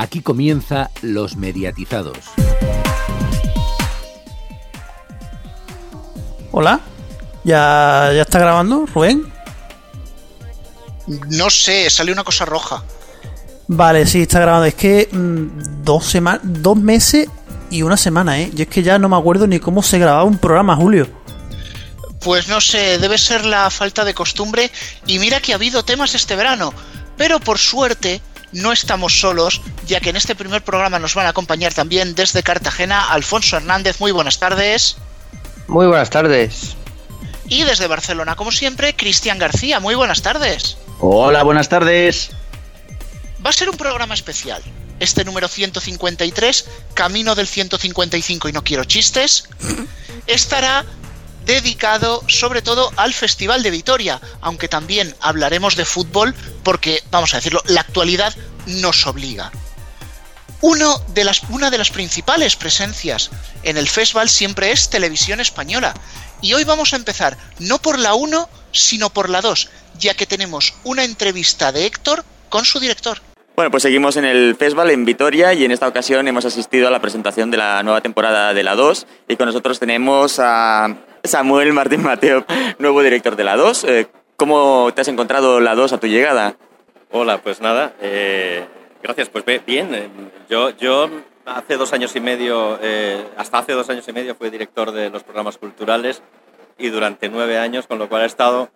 Aquí comienza Los Mediatizados. Hola, ¿ya, ya está grabando, Rubén? No sé, salió una cosa roja. Vale, sí, está grabando. Es que mm, dos, semanas, dos meses y una semana, ¿eh? Yo es que ya no me acuerdo ni cómo se grababa un programa, Julio. Pues no sé, debe ser la falta de costumbre y mira que ha habido temas este verano, pero por suerte no estamos solos, ya que en este primer programa nos van a acompañar también desde Cartagena Alfonso Hernández. Muy buenas tardes. Muy buenas tardes. Y desde Barcelona, como siempre, Cristian García. Muy buenas tardes. Hola, buenas tardes. Va a ser un programa especial. Este número 153, camino del 155 y no quiero chistes, estará dedicado sobre todo al Festival de Vitoria, aunque también hablaremos de fútbol porque, vamos a decirlo, la actualidad nos obliga. Uno de las, una de las principales presencias en el festival siempre es Televisión Española. Y hoy vamos a empezar no por la 1, sino por la 2, ya que tenemos una entrevista de Héctor con su director. Bueno, pues seguimos en el festival en Vitoria y en esta ocasión hemos asistido a la presentación de la nueva temporada de la 2 y con nosotros tenemos a Samuel Martín Mateo, nuevo director de la 2. Eh, ¿Cómo te has encontrado la 2 a tu llegada? Hola, pues nada, eh, gracias, pues bien. Eh, yo, yo hace dos años y medio, hasta hace dos años y medio fui director de los programas culturales y durante nueve años, con lo cual he estado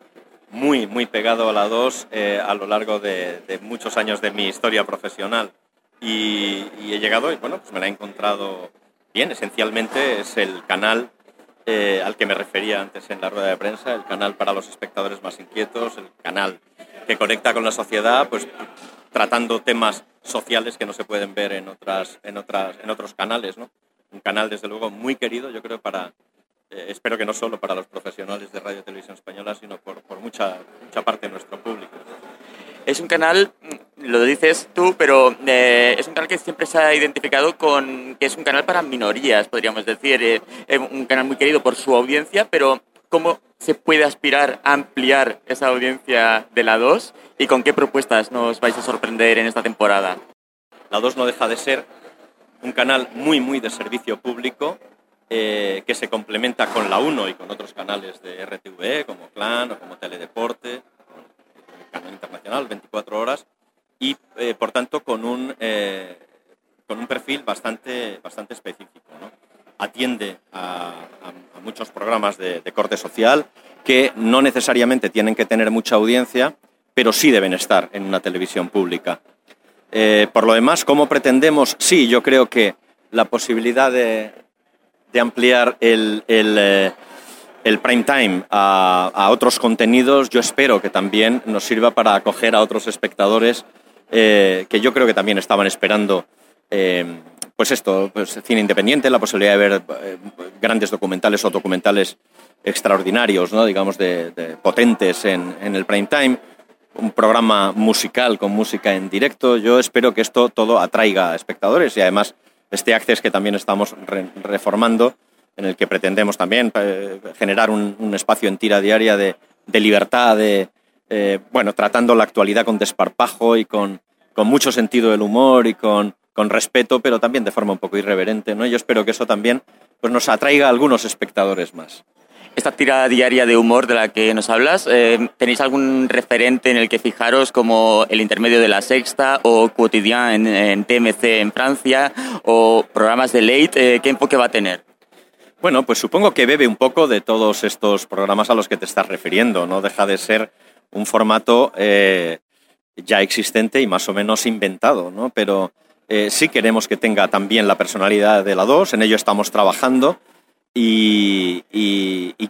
muy, muy pegado a la 2 a lo largo de, muchos años de mi historia profesional. Y, y, he llegado y bueno, pues me la he encontrado bien. Esencialmente es el canal eh, al que me refería antes en la rueda de prensa, el canal para los espectadores más inquietos, el canal que conecta con la sociedad, pues tratando temas sociales que no se pueden ver en, otras, en, otras, en otros canales. ¿no? Un canal, desde luego, muy querido, yo creo, para, eh, espero que no solo para los profesionales de radio y televisión española, sino por, por mucha, mucha parte de nuestro público. Es un canal, lo dices tú, pero eh, es un canal que siempre se ha identificado con que es un canal para minorías, podríamos decir. Eh, es un canal muy querido por su audiencia, pero ¿cómo se puede aspirar a ampliar esa audiencia de la 2 y con qué propuestas nos vais a sorprender en esta temporada? La 2 no deja de ser un canal muy, muy de servicio público eh, que se complementa con la 1 y con otros canales de RTV como Clan o como Teledeporte internacional, 24 horas, y eh, por tanto con un, eh, con un perfil bastante, bastante específico. Atiende a, muchos programas de, corte social que no necesariamente tienen que tener mucha audiencia, pero sí deben estar en una televisión pública. Eh, por lo demás, ¿cómo pretendemos? Sí, yo creo que la posibilidad de, de ampliar el el prime time a, otros contenidos, yo espero que también nos sirva para acoger a otros espectadores eh, que yo creo que también estaban esperando, eh, pues esto, pues cine independiente, la posibilidad de ver eh, grandes documentales o documentales extraordinarios, ¿no? digamos, de, potentes en, el prime time, un programa musical con música en directo. Yo espero que esto todo atraiga a espectadores y además este Access que también estamos reformando en el que pretendemos también eh, generar un, espacio en tira diaria de, libertad, de, eh, bueno, tratando la actualidad con desparpajo y con, mucho sentido del humor y con, respeto, pero también de forma un poco irreverente. ¿no? Yo espero que eso también pues, nos atraiga a algunos espectadores más. Esta tira diaria de humor de la que nos hablas, eh, ¿tenéis algún referente en el que fijaros como el intermedio de la sexta o Quotidien en, TMC en Francia o programas de late? ¿Qué enfoque va a tener? Bueno, pues supongo que bebe un poco de todos estos programas a los que te estás refiriendo. No deja de ser un formato eh, ya existente y más o menos inventado, ¿no? Pero eh, sí queremos que tenga también la personalidad de la 2, en ello estamos trabajando y,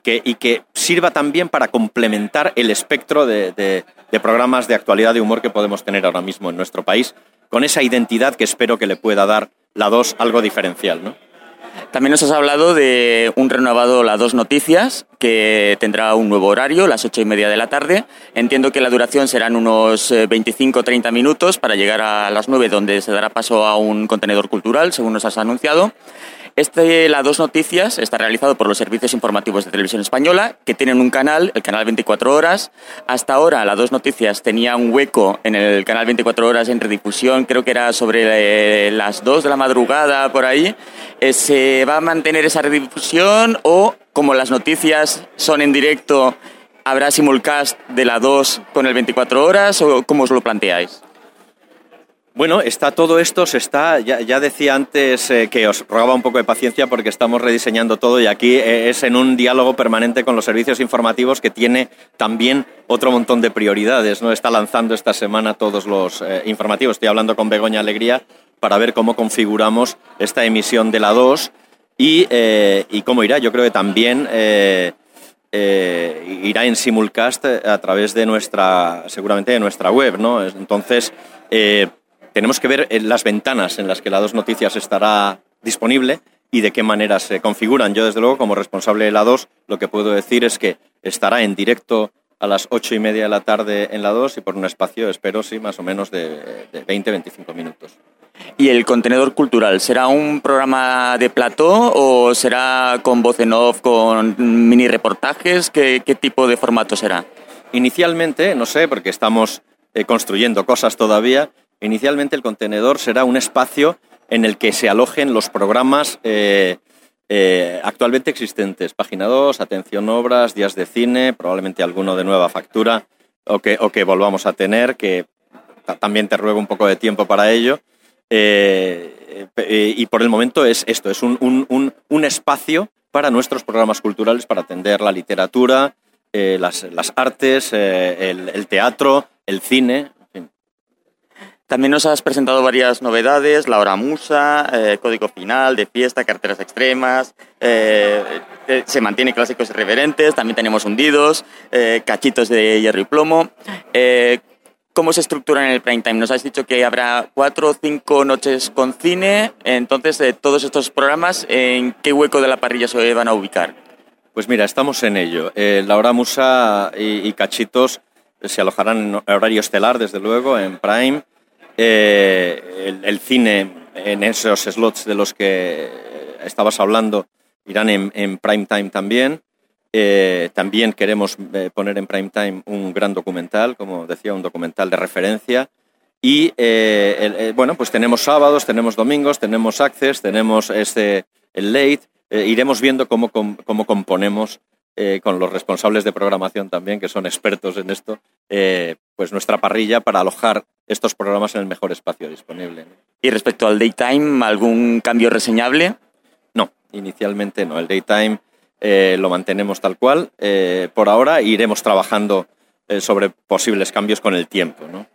que, sirva también para complementar el espectro de, programas de actualidad de humor que podemos tener ahora mismo en nuestro país, con esa identidad que espero que le pueda dar la 2 algo diferencial, ¿no? También nos has hablado de un renovado La Dos Noticias, que tendrá un nuevo horario, las ocho y media de la tarde. Entiendo que la duración serán unos 25-30 minutos para llegar a las nueve, donde se dará paso a un contenedor cultural, según nos has anunciado. Este La Dos Noticias está realizado por los servicios informativos de Televisión Española, que tienen un canal, el canal 24 Horas. Hasta ahora, La Dos Noticias tenía un hueco en el canal 24 Horas en redifusión, creo que era sobre eh, las 2 de la madrugada, por ahí. Eh, ¿Se va a mantener esa redifusión o, como las noticias son en directo, habrá simulcast de La 2 con el 24 Horas o cómo os lo planteáis? Bueno, está todo esto, se está, ya, decía antes eh, que os rogaba un poco de paciencia porque estamos rediseñando todo y aquí eh, es en un diálogo permanente con los servicios informativos que tiene también otro montón de prioridades, ¿no? Está lanzando esta semana todos los eh, informativos, estoy hablando con Begoña Alegría para ver cómo configuramos esta emisión de la 2 y, y cómo irá, yo creo que también... irá en simulcast a través de nuestra, seguramente de nuestra web, ¿no? Entonces, tenemos que ver las ventanas en las que la dos noticias estará disponible y de qué manera se configuran. Yo, desde luego, como responsable de la 2, lo que puedo decir es que estará en directo a las ocho y media de la tarde en la 2 y por un espacio, espero, sí, más o menos de, 20-25 minutos. ¿Y el contenedor cultural será un programa de plató o será con voz en off, con mini reportajes? ¿Qué, tipo de formato será? Inicialmente, no sé, porque estamos eh, construyendo cosas todavía, Inicialmente el contenedor será un espacio en el que se alojen los programas eh, eh, actualmente existentes. Página 2, Atención Obras, Días de Cine, probablemente alguno de nueva factura o que, o que volvamos a tener, que también te ruego un poco de tiempo para ello. Eh, y por el momento es esto, es un, espacio para nuestros programas culturales, para atender la literatura, las, artes, el teatro, el cine, también nos has presentado varias novedades, la hora musa, eh, código final, de fiesta, carteras extremas, eh, eh, se mantiene clásicos irreverentes, también tenemos hundidos, cachitos de hierro y plomo. ¿Cómo se estructura en el prime time? Nos has dicho que habrá cuatro o cinco noches con cine, entonces todos estos programas, ¿en qué hueco de la parrilla se van a ubicar? Pues mira, estamos en ello. la hora musa y, y cachitos se alojarán en horario estelar, desde luego, en Prime. Eh, el, cine en esos slots de los que estabas hablando irán en, prime time también. Eh, también queremos eh, poner en prime time un gran documental, como decía, un documental de referencia. Y bueno, pues tenemos sábados, tenemos domingos, tenemos access, tenemos este, el late. iremos viendo cómo, cómo componemos con los responsables de programación también, que son expertos en esto, pues nuestra parrilla para alojar estos programas en el mejor espacio disponible. ¿Y respecto al daytime, algún cambio reseñable? No, inicialmente no. El daytime eh, lo mantenemos tal cual. por ahora iremos trabajando sobre posibles cambios con el tiempo. ¿no?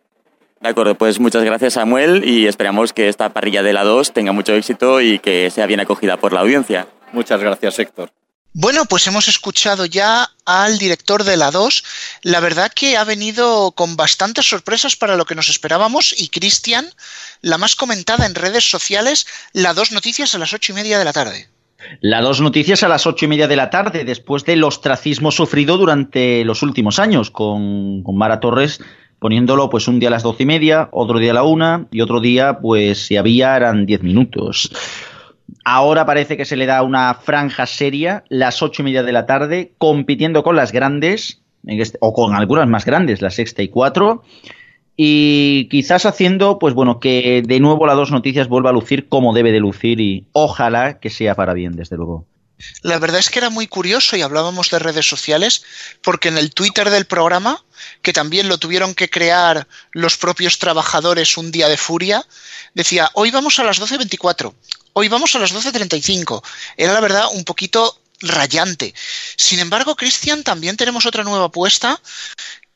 De acuerdo, pues muchas gracias Samuel y esperamos que esta parrilla de la 2 tenga mucho éxito y que sea bien acogida por la audiencia. Muchas gracias Héctor. Bueno, pues hemos escuchado ya al director de la 2. La verdad que ha venido con bastantes sorpresas para lo que nos esperábamos y Cristian, la más comentada en redes sociales, la 2 noticias a las ocho y media de la tarde. La 2 noticias a las ocho y media de la tarde, después del ostracismo sufrido durante los últimos años, con, con Mara Torres poniéndolo pues un día a las doce y media, otro día a la una y otro día pues si había eran diez minutos. Ahora parece que se le da una franja seria, las ocho y media de la tarde, compitiendo con las grandes, este, o con algunas más grandes, la sexta y cuatro, y quizás haciendo, pues bueno, que de nuevo la dos noticias vuelva a lucir como debe de lucir y ojalá que sea para bien, desde luego. La verdad es que era muy curioso y hablábamos de redes sociales, porque en el Twitter del programa, que también lo tuvieron que crear los propios trabajadores un día de furia, decía, hoy vamos a las 12.24, hoy vamos a las 12.35. Era la verdad un poquito rayante. Sin embargo, Cristian, también tenemos otra nueva apuesta,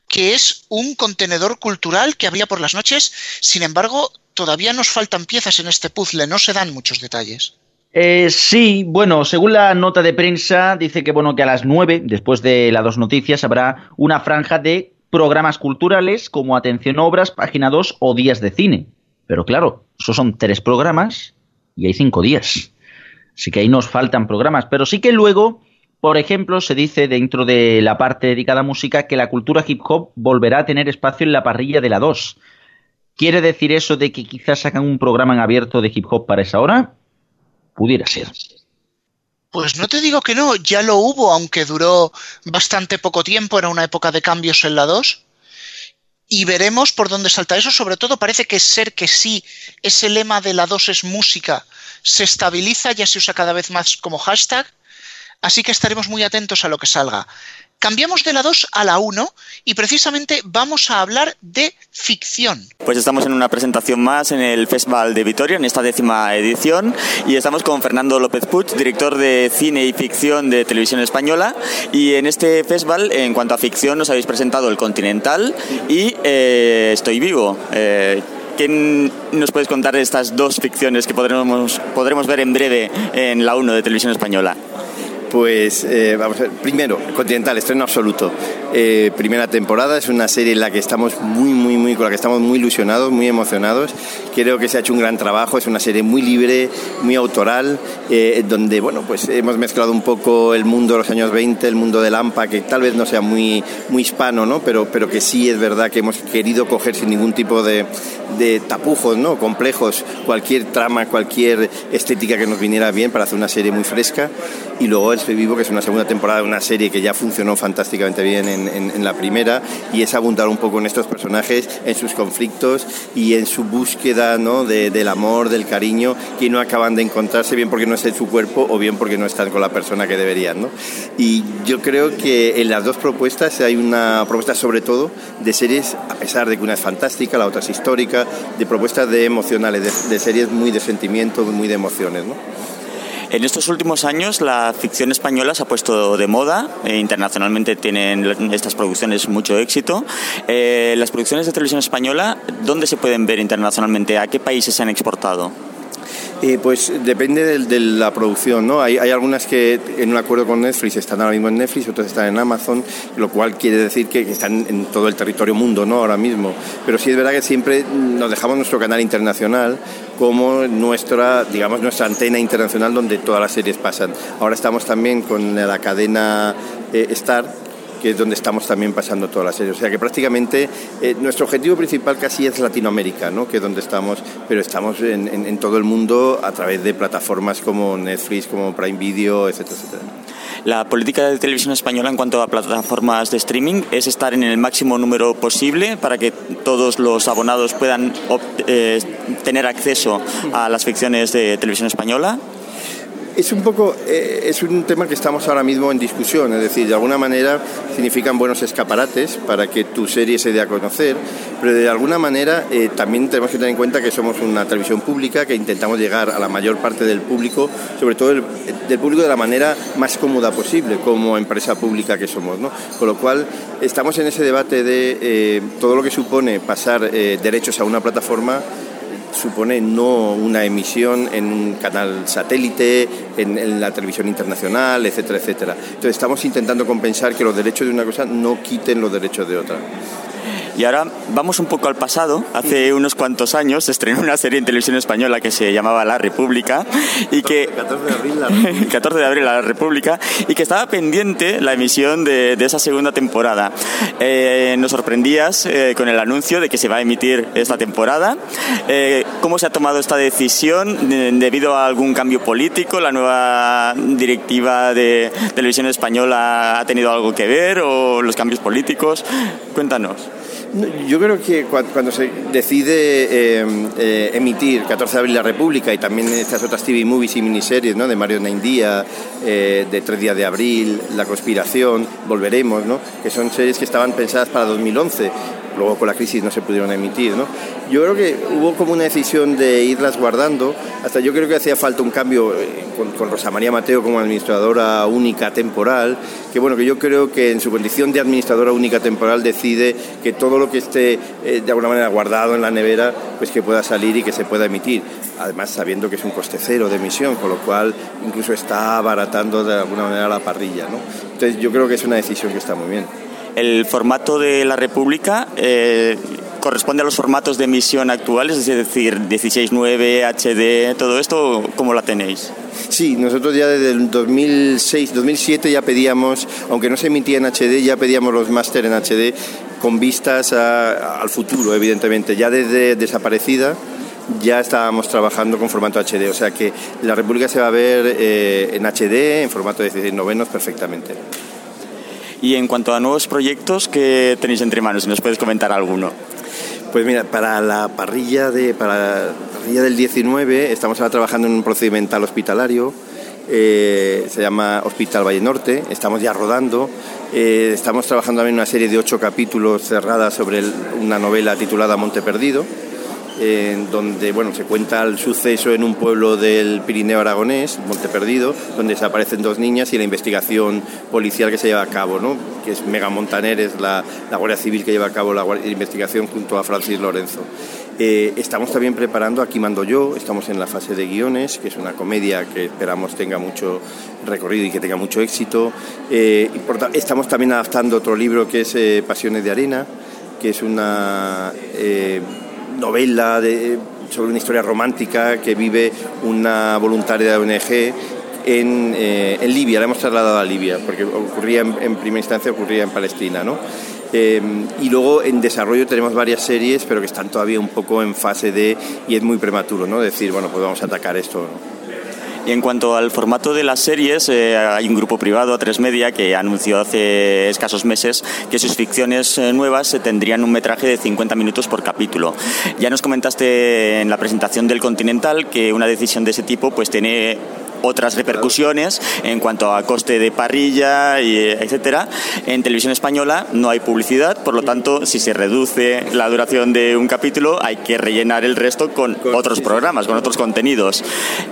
que es un contenedor cultural que habría por las noches. Sin embargo, todavía nos faltan piezas en este puzzle, no se dan muchos detalles. Eh, sí, bueno, según la nota de prensa, dice que bueno, que a las 9, después de las dos noticias, habrá una franja de programas culturales como Atención Obras, Página 2 o Días de Cine. Pero claro, esos son tres programas y hay cinco días. Así que ahí nos faltan programas. Pero sí que luego Por ejemplo, se dice dentro de la parte dedicada a música que la cultura hip hop volverá a tener espacio en la parrilla de la 2. ¿Quiere decir eso de que quizás hagan un programa en abierto de hip hop para esa hora? Pudiera ser. Pues no te digo que no, ya lo hubo, aunque duró bastante poco tiempo, era una época de cambios en la 2. Y veremos por dónde salta eso. Sobre todo parece que ser que sí, ese lema de la 2 es música, se estabiliza, ya se usa cada vez más como hashtag. Así que estaremos muy atentos a lo que salga. Cambiamos de la 2 a la 1 y precisamente vamos a hablar de ficción. Pues estamos en una presentación más en el Festival de Vitoria, en esta décima edición, y estamos con Fernando López Puig, director de cine y ficción de Televisión Española. Y en este festival, en cuanto a ficción, nos habéis presentado El Continental y eh, Estoy Vivo. Eh, ¿Qué nos puedes contar de estas dos ficciones que podremos, podremos ver en breve en la 1 de Televisión Española? Pues eh, vamos a ver, primero, Continental, estreno absoluto. Eh, primera temporada, es una serie en la que estamos muy, muy, muy, con la que estamos muy ilusionados, muy emocionados. Creo que se ha hecho un gran trabajo, es una serie muy libre, muy autoral, eh, donde, bueno, pues hemos mezclado un poco el mundo de los años 20, el mundo del AMPA, que tal vez no sea muy, muy hispano, ¿no? Pero, pero que sí es verdad que hemos querido coger sin ningún tipo de, tapujos, ¿no? Complejos, cualquier trama, cualquier estética que nos viniera bien para hacer una serie muy fresca. Y luego Vivo, que es una segunda temporada de una serie que ya funcionó fantásticamente bien en, la primera, y es abundar un poco en estos personajes, en sus conflictos y en su búsqueda ¿no? del amor, del cariño, que no acaban de encontrarse, bien porque no es en su cuerpo o bien porque no están con la persona que deberían. ¿no? Y yo creo que en las dos propuestas hay una propuesta sobre todo de series, a pesar de que una es fantástica, la otra es histórica, de propuestas de emocionales, de, de series muy de sentimiento, muy de emociones. ¿no? En estos últimos años la ficción española se ha puesto de moda, e internacionalmente tienen estas producciones mucho éxito. Eh, las producciones de televisión española, ¿dónde se pueden ver internacionalmente? ¿A qué países se han exportado? Pues depende de, la producción, ¿no? Hay, algunas que en un acuerdo con Netflix están ahora mismo en Netflix, otras están en Amazon, lo cual quiere decir que, están en todo el territorio mundo, ¿no? Ahora mismo. Pero sí es verdad que siempre nos dejamos nuestro canal internacional como nuestra, digamos, nuestra antena internacional donde todas las series pasan. Ahora estamos también con la cadena eh, Star, que es donde estamos también pasando toda la serie. O sea que prácticamente eh, nuestro objetivo principal casi es Latinoamérica, ¿no? que es donde estamos, pero estamos en, todo el mundo a través de plataformas como Netflix, como Prime Video, etcétera, etcétera. La política de televisión española en cuanto a plataformas de streaming es estar en el máximo número posible para que todos los abonados puedan eh, tener acceso a las ficciones de televisión española. Es un poco, eh, es un tema que estamos ahora mismo en discusión, es decir, de alguna manera significan buenos escaparates para que tu serie se dé a conocer, pero de alguna manera eh, también tenemos que tener en cuenta que somos una televisión pública, que intentamos llegar a la mayor parte del público, sobre todo del público de la manera más cómoda posible, como empresa pública que somos, ¿no? Con lo cual estamos en ese debate de eh, todo lo que supone pasar derechos a una plataforma supone no una emisión en un canal satélite, en, la televisión internacional, etcétera, etcétera. Entonces estamos intentando compensar que los derechos de una cosa no quiten los derechos de otra. Y ahora vamos un poco al pasado. Hace unos cuantos años se estrenó una serie en televisión española que se llamaba La República y que 14 de abril la, 14 de abril, la República y que estaba pendiente la emisión de, esa segunda temporada. Eh, nos sorprendías eh, con el anuncio de que se va a emitir esta temporada. Eh, ¿Cómo se ha tomado esta decisión debido a algún cambio político? ¿La nueva directiva de televisión española ha tenido algo que ver o los cambios políticos? Cuéntanos. Yo creo que cuando se decide eh, eh, emitir 14 de abril la República y también estas otras TV movies y miniseries ¿no? de Mario Naindía, eh, de Tres días de abril, La conspiración, Volveremos, ¿no? que son series que estaban pensadas para 2011 luego con la crisis no se pudieron emitir. ¿no? Yo creo que hubo como una decisión de irlas guardando, hasta yo creo que hacía falta un cambio eh, con, Rosa María Mateo como administradora única temporal, que bueno, que yo creo que en su condición de administradora única temporal decide que todo lo que esté eh, de alguna manera guardado en la nevera, pues que pueda salir y que se pueda emitir. Además sabiendo que es un coste cero de emisión, con lo cual incluso está abaratando de alguna manera la parrilla. Entonces yo creo que es una decisión que está muy bien. El formato de la República eh, corresponde a los formatos de emisión actuales, es decir, 16.9, HD, todo esto, ¿cómo la tenéis? Sí, nosotros ya desde el 2006, 2007 ya pedíamos, aunque no se emitía en HD, ya pedíamos los máster en HD con vistas al futuro, evidentemente. Ya desde desaparecida ya estábamos trabajando con formato HD, o sea que la República se va a ver eh, en HD, en formato de 16 novenos perfectamente. Y en cuanto a nuevos proyectos, ¿qué tenéis entre manos? Si nos puedes comentar alguno. Pues mira, para la parrilla, de, para la parrilla del 19 estamos ahora trabajando en un procedimental hospitalario, eh, se llama Hospital Valle Norte, estamos ya rodando, eh, estamos trabajando también en una serie de ocho capítulos cerrada sobre una novela titulada Monte Perdido, en donde bueno, se cuenta el suceso en un pueblo del Pirineo aragonés, Monte Perdido, donde desaparecen dos niñas y la investigación policial que se lleva a cabo, ¿no? que es Mega Montaneres, la, la Guardia Civil que lleva a cabo la, investigación junto a Francis Lorenzo. Eh, estamos también preparando Aquí mando yo, estamos en la fase de guiones, que es una comedia que esperamos tenga mucho recorrido y que tenga mucho éxito. Eh, estamos también adaptando otro libro que es eh, Pasiones de Arena, que es una novela sobre una historia romántica que vive una voluntaria de ONG en, eh, en, Libia, la hemos trasladado a Libia, porque ocurría en, primera instancia ocurría en Palestina, ¿no? Eh, y luego en desarrollo tenemos varias series, pero que están todavía un poco en fase de, y es muy prematuro, ¿no? Decir, bueno, pues vamos a atacar esto. Y en cuanto al formato de las series, eh, hay un grupo privado, A3 Media, que anunció hace escasos meses que sus ficciones eh, nuevas tendrían un metraje de 50 minutos por capítulo. Ya nos comentaste en la presentación del Continental que una decisión de ese tipo pues tiene otras repercusiones en cuanto a coste de parrilla, y etcétera. En televisión española no hay publicidad, por lo tanto, si se reduce la duración de un capítulo, hay que rellenar el resto con, otros programas, con otros contenidos.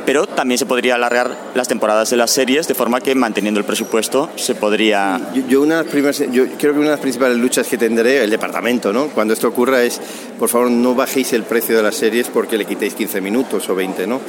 Pero también se podría alargar las temporadas de las series de forma que manteniendo el presupuesto se podría. Yo, una yo creo que una de las principales luchas que tendré el departamento, ¿no? Cuando esto ocurra es, por favor, no bajéis el precio de las series porque le quitéis 15 minutos o 20, ¿no?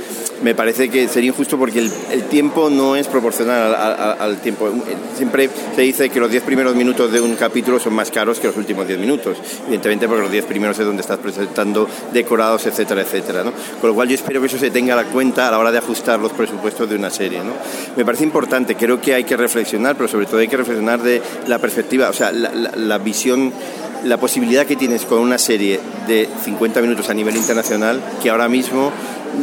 Me parece que sería injusto porque el el tiempo no es proporcional al, tiempo. Siempre se dice que los 10 primeros minutos de un capítulo son más caros que los últimos 10 minutos, evidentemente porque los 10 primeros es donde estás presentando decorados, etcétera, etcétera. ¿no? Con lo cual yo espero que eso se tenga en cuenta a la hora de ajustar los presupuestos de una serie. ¿no? Me parece importante, creo que hay que reflexionar, pero sobre todo hay que reflexionar de la perspectiva, o sea, la visión la posibilidad que tienes con una serie de 50 minutos a nivel internacional, que ahora mismo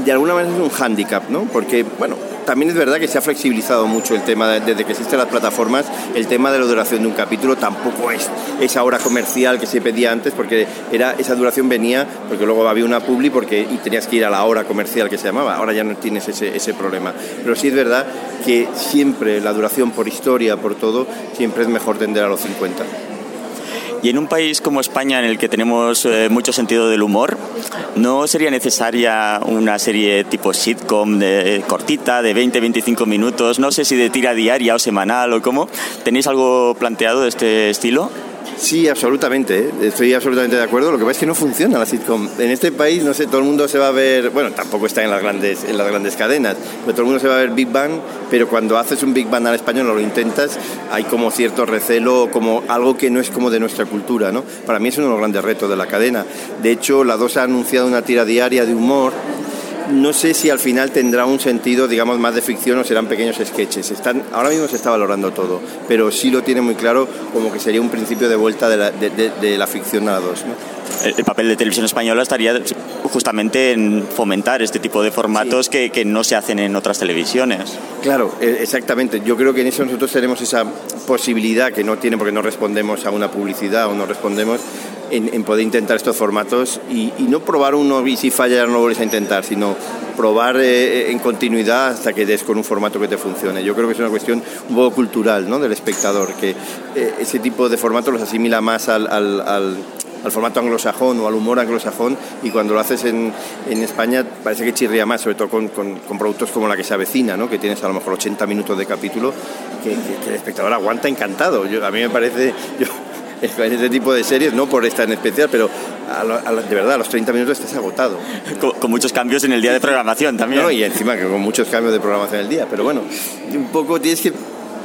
de alguna manera es un hándicap, ¿no? Porque, bueno, también es verdad que se ha flexibilizado mucho el tema, desde que existen las plataformas, el tema de la duración de un capítulo tampoco es esa hora comercial que se pedía antes, porque era esa duración venía, porque luego había una publi porque, y tenías que ir a la hora comercial que se llamaba, ahora ya no tienes ese, ese problema. Pero sí es verdad que siempre la duración por historia, por todo, siempre es mejor tender a los 50. Y en un país como España, en el que tenemos eh, mucho sentido del humor, ¿no sería necesaria una serie tipo sitcom de, cortita, de 20-25 minutos? No sé si de tira diaria o semanal o cómo. ¿Tenéis algo planteado de este estilo? Sí, absolutamente. ¿eh? Estoy absolutamente de acuerdo. Lo que pasa es que no funciona la sitcom. En este país, no sé, todo el mundo se va a ver, bueno, tampoco está en las grandes, en las grandes cadenas, pero todo el mundo se va a ver Big Bang, pero cuando haces un Big Bang al español o lo intentas, hay como cierto recelo, como algo que no es como de nuestra cultura, ¿no? Para mí es uno de los grandes retos de la cadena. De hecho, la dos ha anunciado una tira diaria de humor no sé si al final tendrá un sentido, digamos, más de ficción o serán pequeños sketches. Están, ahora mismo se está valorando todo, pero sí lo tiene muy claro como que sería un principio de vuelta de la, de, la ficción a la dos. El, papel de televisión española estaría justamente en fomentar este tipo de formatos que, que, no se hacen en otras televisiones. Claro, e, exactamente. Yo creo que en eso nosotros tenemos esa posibilidad que no tiene porque no respondemos a una publicidad o no respondemos en, poder intentar estos formatos y, no probar uno y si falla no vuelves a intentar, sino probar eh, en continuidad hasta que des con un formato que te funcione. Yo creo que es una cuestión un poco cultural ¿no? del espectador, que eh, ese tipo de formatos los asimila más al, al, formato anglosajón o al humor anglosajón y cuando lo haces en, en España parece que chirría más, sobre todo con, con, productos como la que se avecina, ¿no? que tienes a lo mejor 80 minutos de capítulo que, el espectador aguanta encantado. Yo, a mí me parece, en este tipo de series, no por esta en especial, pero de verdad, a los 30 minutos estás agotado. Con, muchos cambios en el día de programación también. y encima que con muchos cambios de programación en el día, pero bueno, un poco tienes que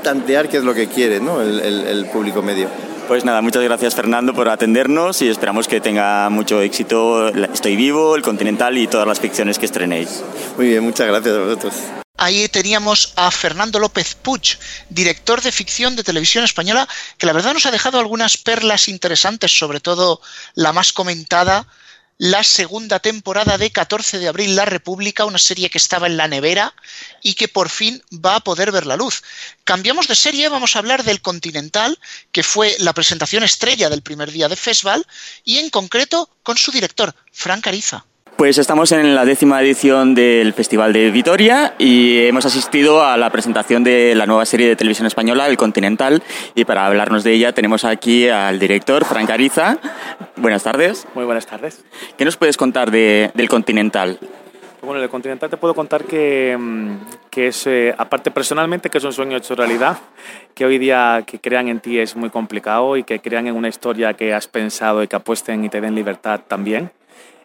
tantear qué es lo que quiere ¿no? el, el público medio. Pues nada, muchas gracias Fernando por atendernos y esperamos que tenga mucho éxito Estoy Vivo, El Continental y todas las ficciones que estrenéis. Muy bien, muchas gracias a vosotros. Ahí teníamos a Fernando López Puig, director de ficción de televisión española, que la verdad nos ha dejado algunas perlas interesantes, sobre todo la más comentada, la segunda temporada de 14 de abril La República, una serie que estaba en la nevera y que por fin va a poder ver la luz. Cambiamos de serie, vamos a hablar del Continental, que fue la presentación estrella del primer día de festival, y en concreto con su director, Frank Ariza. Pues estamos en la décima edición del Festival de Vitoria y hemos asistido a la presentación de la nueva serie de televisión española, El Continental, y para hablarnos de ella tenemos aquí al director, Frank Ariza. Buenas tardes. Muy buenas tardes. ¿Qué nos puedes contar de, del Continental? Bueno, el Continental te puedo contar que, mm, que es, eh, aparte personalmente, que es un sueño hecho realidad, que hoy día que crean en ti es muy complicado y que crean en una historia que has pensado y que apuesten y te den libertad también.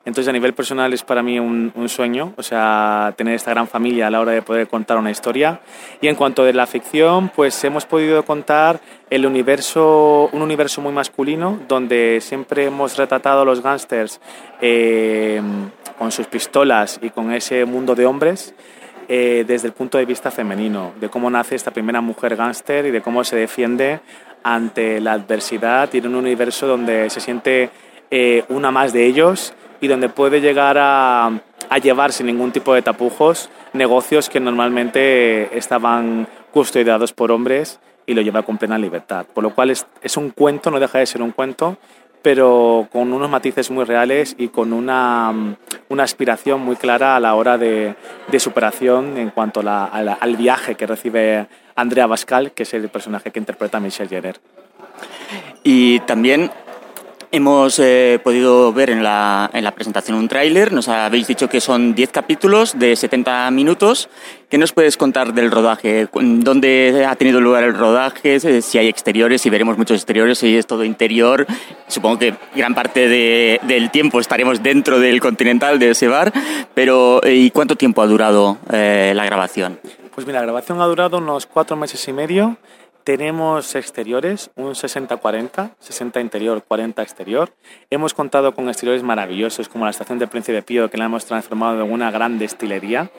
Entonces, a nivel personal es para mí un, un, sueño, o sea, tener esta gran familia a la hora de poder contar una historia. Y en cuanto de la ficción, pues hemos podido contar el universo, un universo muy masculino, donde siempre hemos retratado a los gángsters eh, con sus pistolas y con ese mundo de hombres. Eh, desde el punto de vista femenino, de cómo nace esta primera mujer gángster y de cómo se defiende ante la adversidad y en un universo donde se siente eh, una más de ellos y donde puede llegar a, llevar sin ningún tipo de tapujos negocios que normalmente estaban custodiados por hombres y lo lleva con plena libertad. Por lo cual es, es, un cuento, no deja de ser un cuento, pero con unos matices muy reales y con una, una aspiración muy clara a la hora de, de superación en cuanto al viaje que recibe Andrea Bascal, que es el personaje que interpreta Michelle Jenner. Y también Hemos eh, podido ver en la, en la presentación un tráiler, nos habéis dicho que son 10 capítulos de 70 minutos. ¿Qué nos puedes contar del rodaje? ¿Dónde ha tenido lugar el rodaje? Si hay exteriores, si veremos muchos exteriores, si es todo interior. Supongo que gran parte de, del tiempo estaremos dentro del Continental de ese bar, pero eh, ¿y cuánto tiempo ha durado eh, la grabación? Pues mira, la grabación ha durado unos cuatro meses y medio. Tenemos exteriores, un 60-40, 60 interior, 40 exterior. Hemos contado con exteriores maravillosos como la estación del Príncipe Pío, que la hemos transformado en una gran destilería.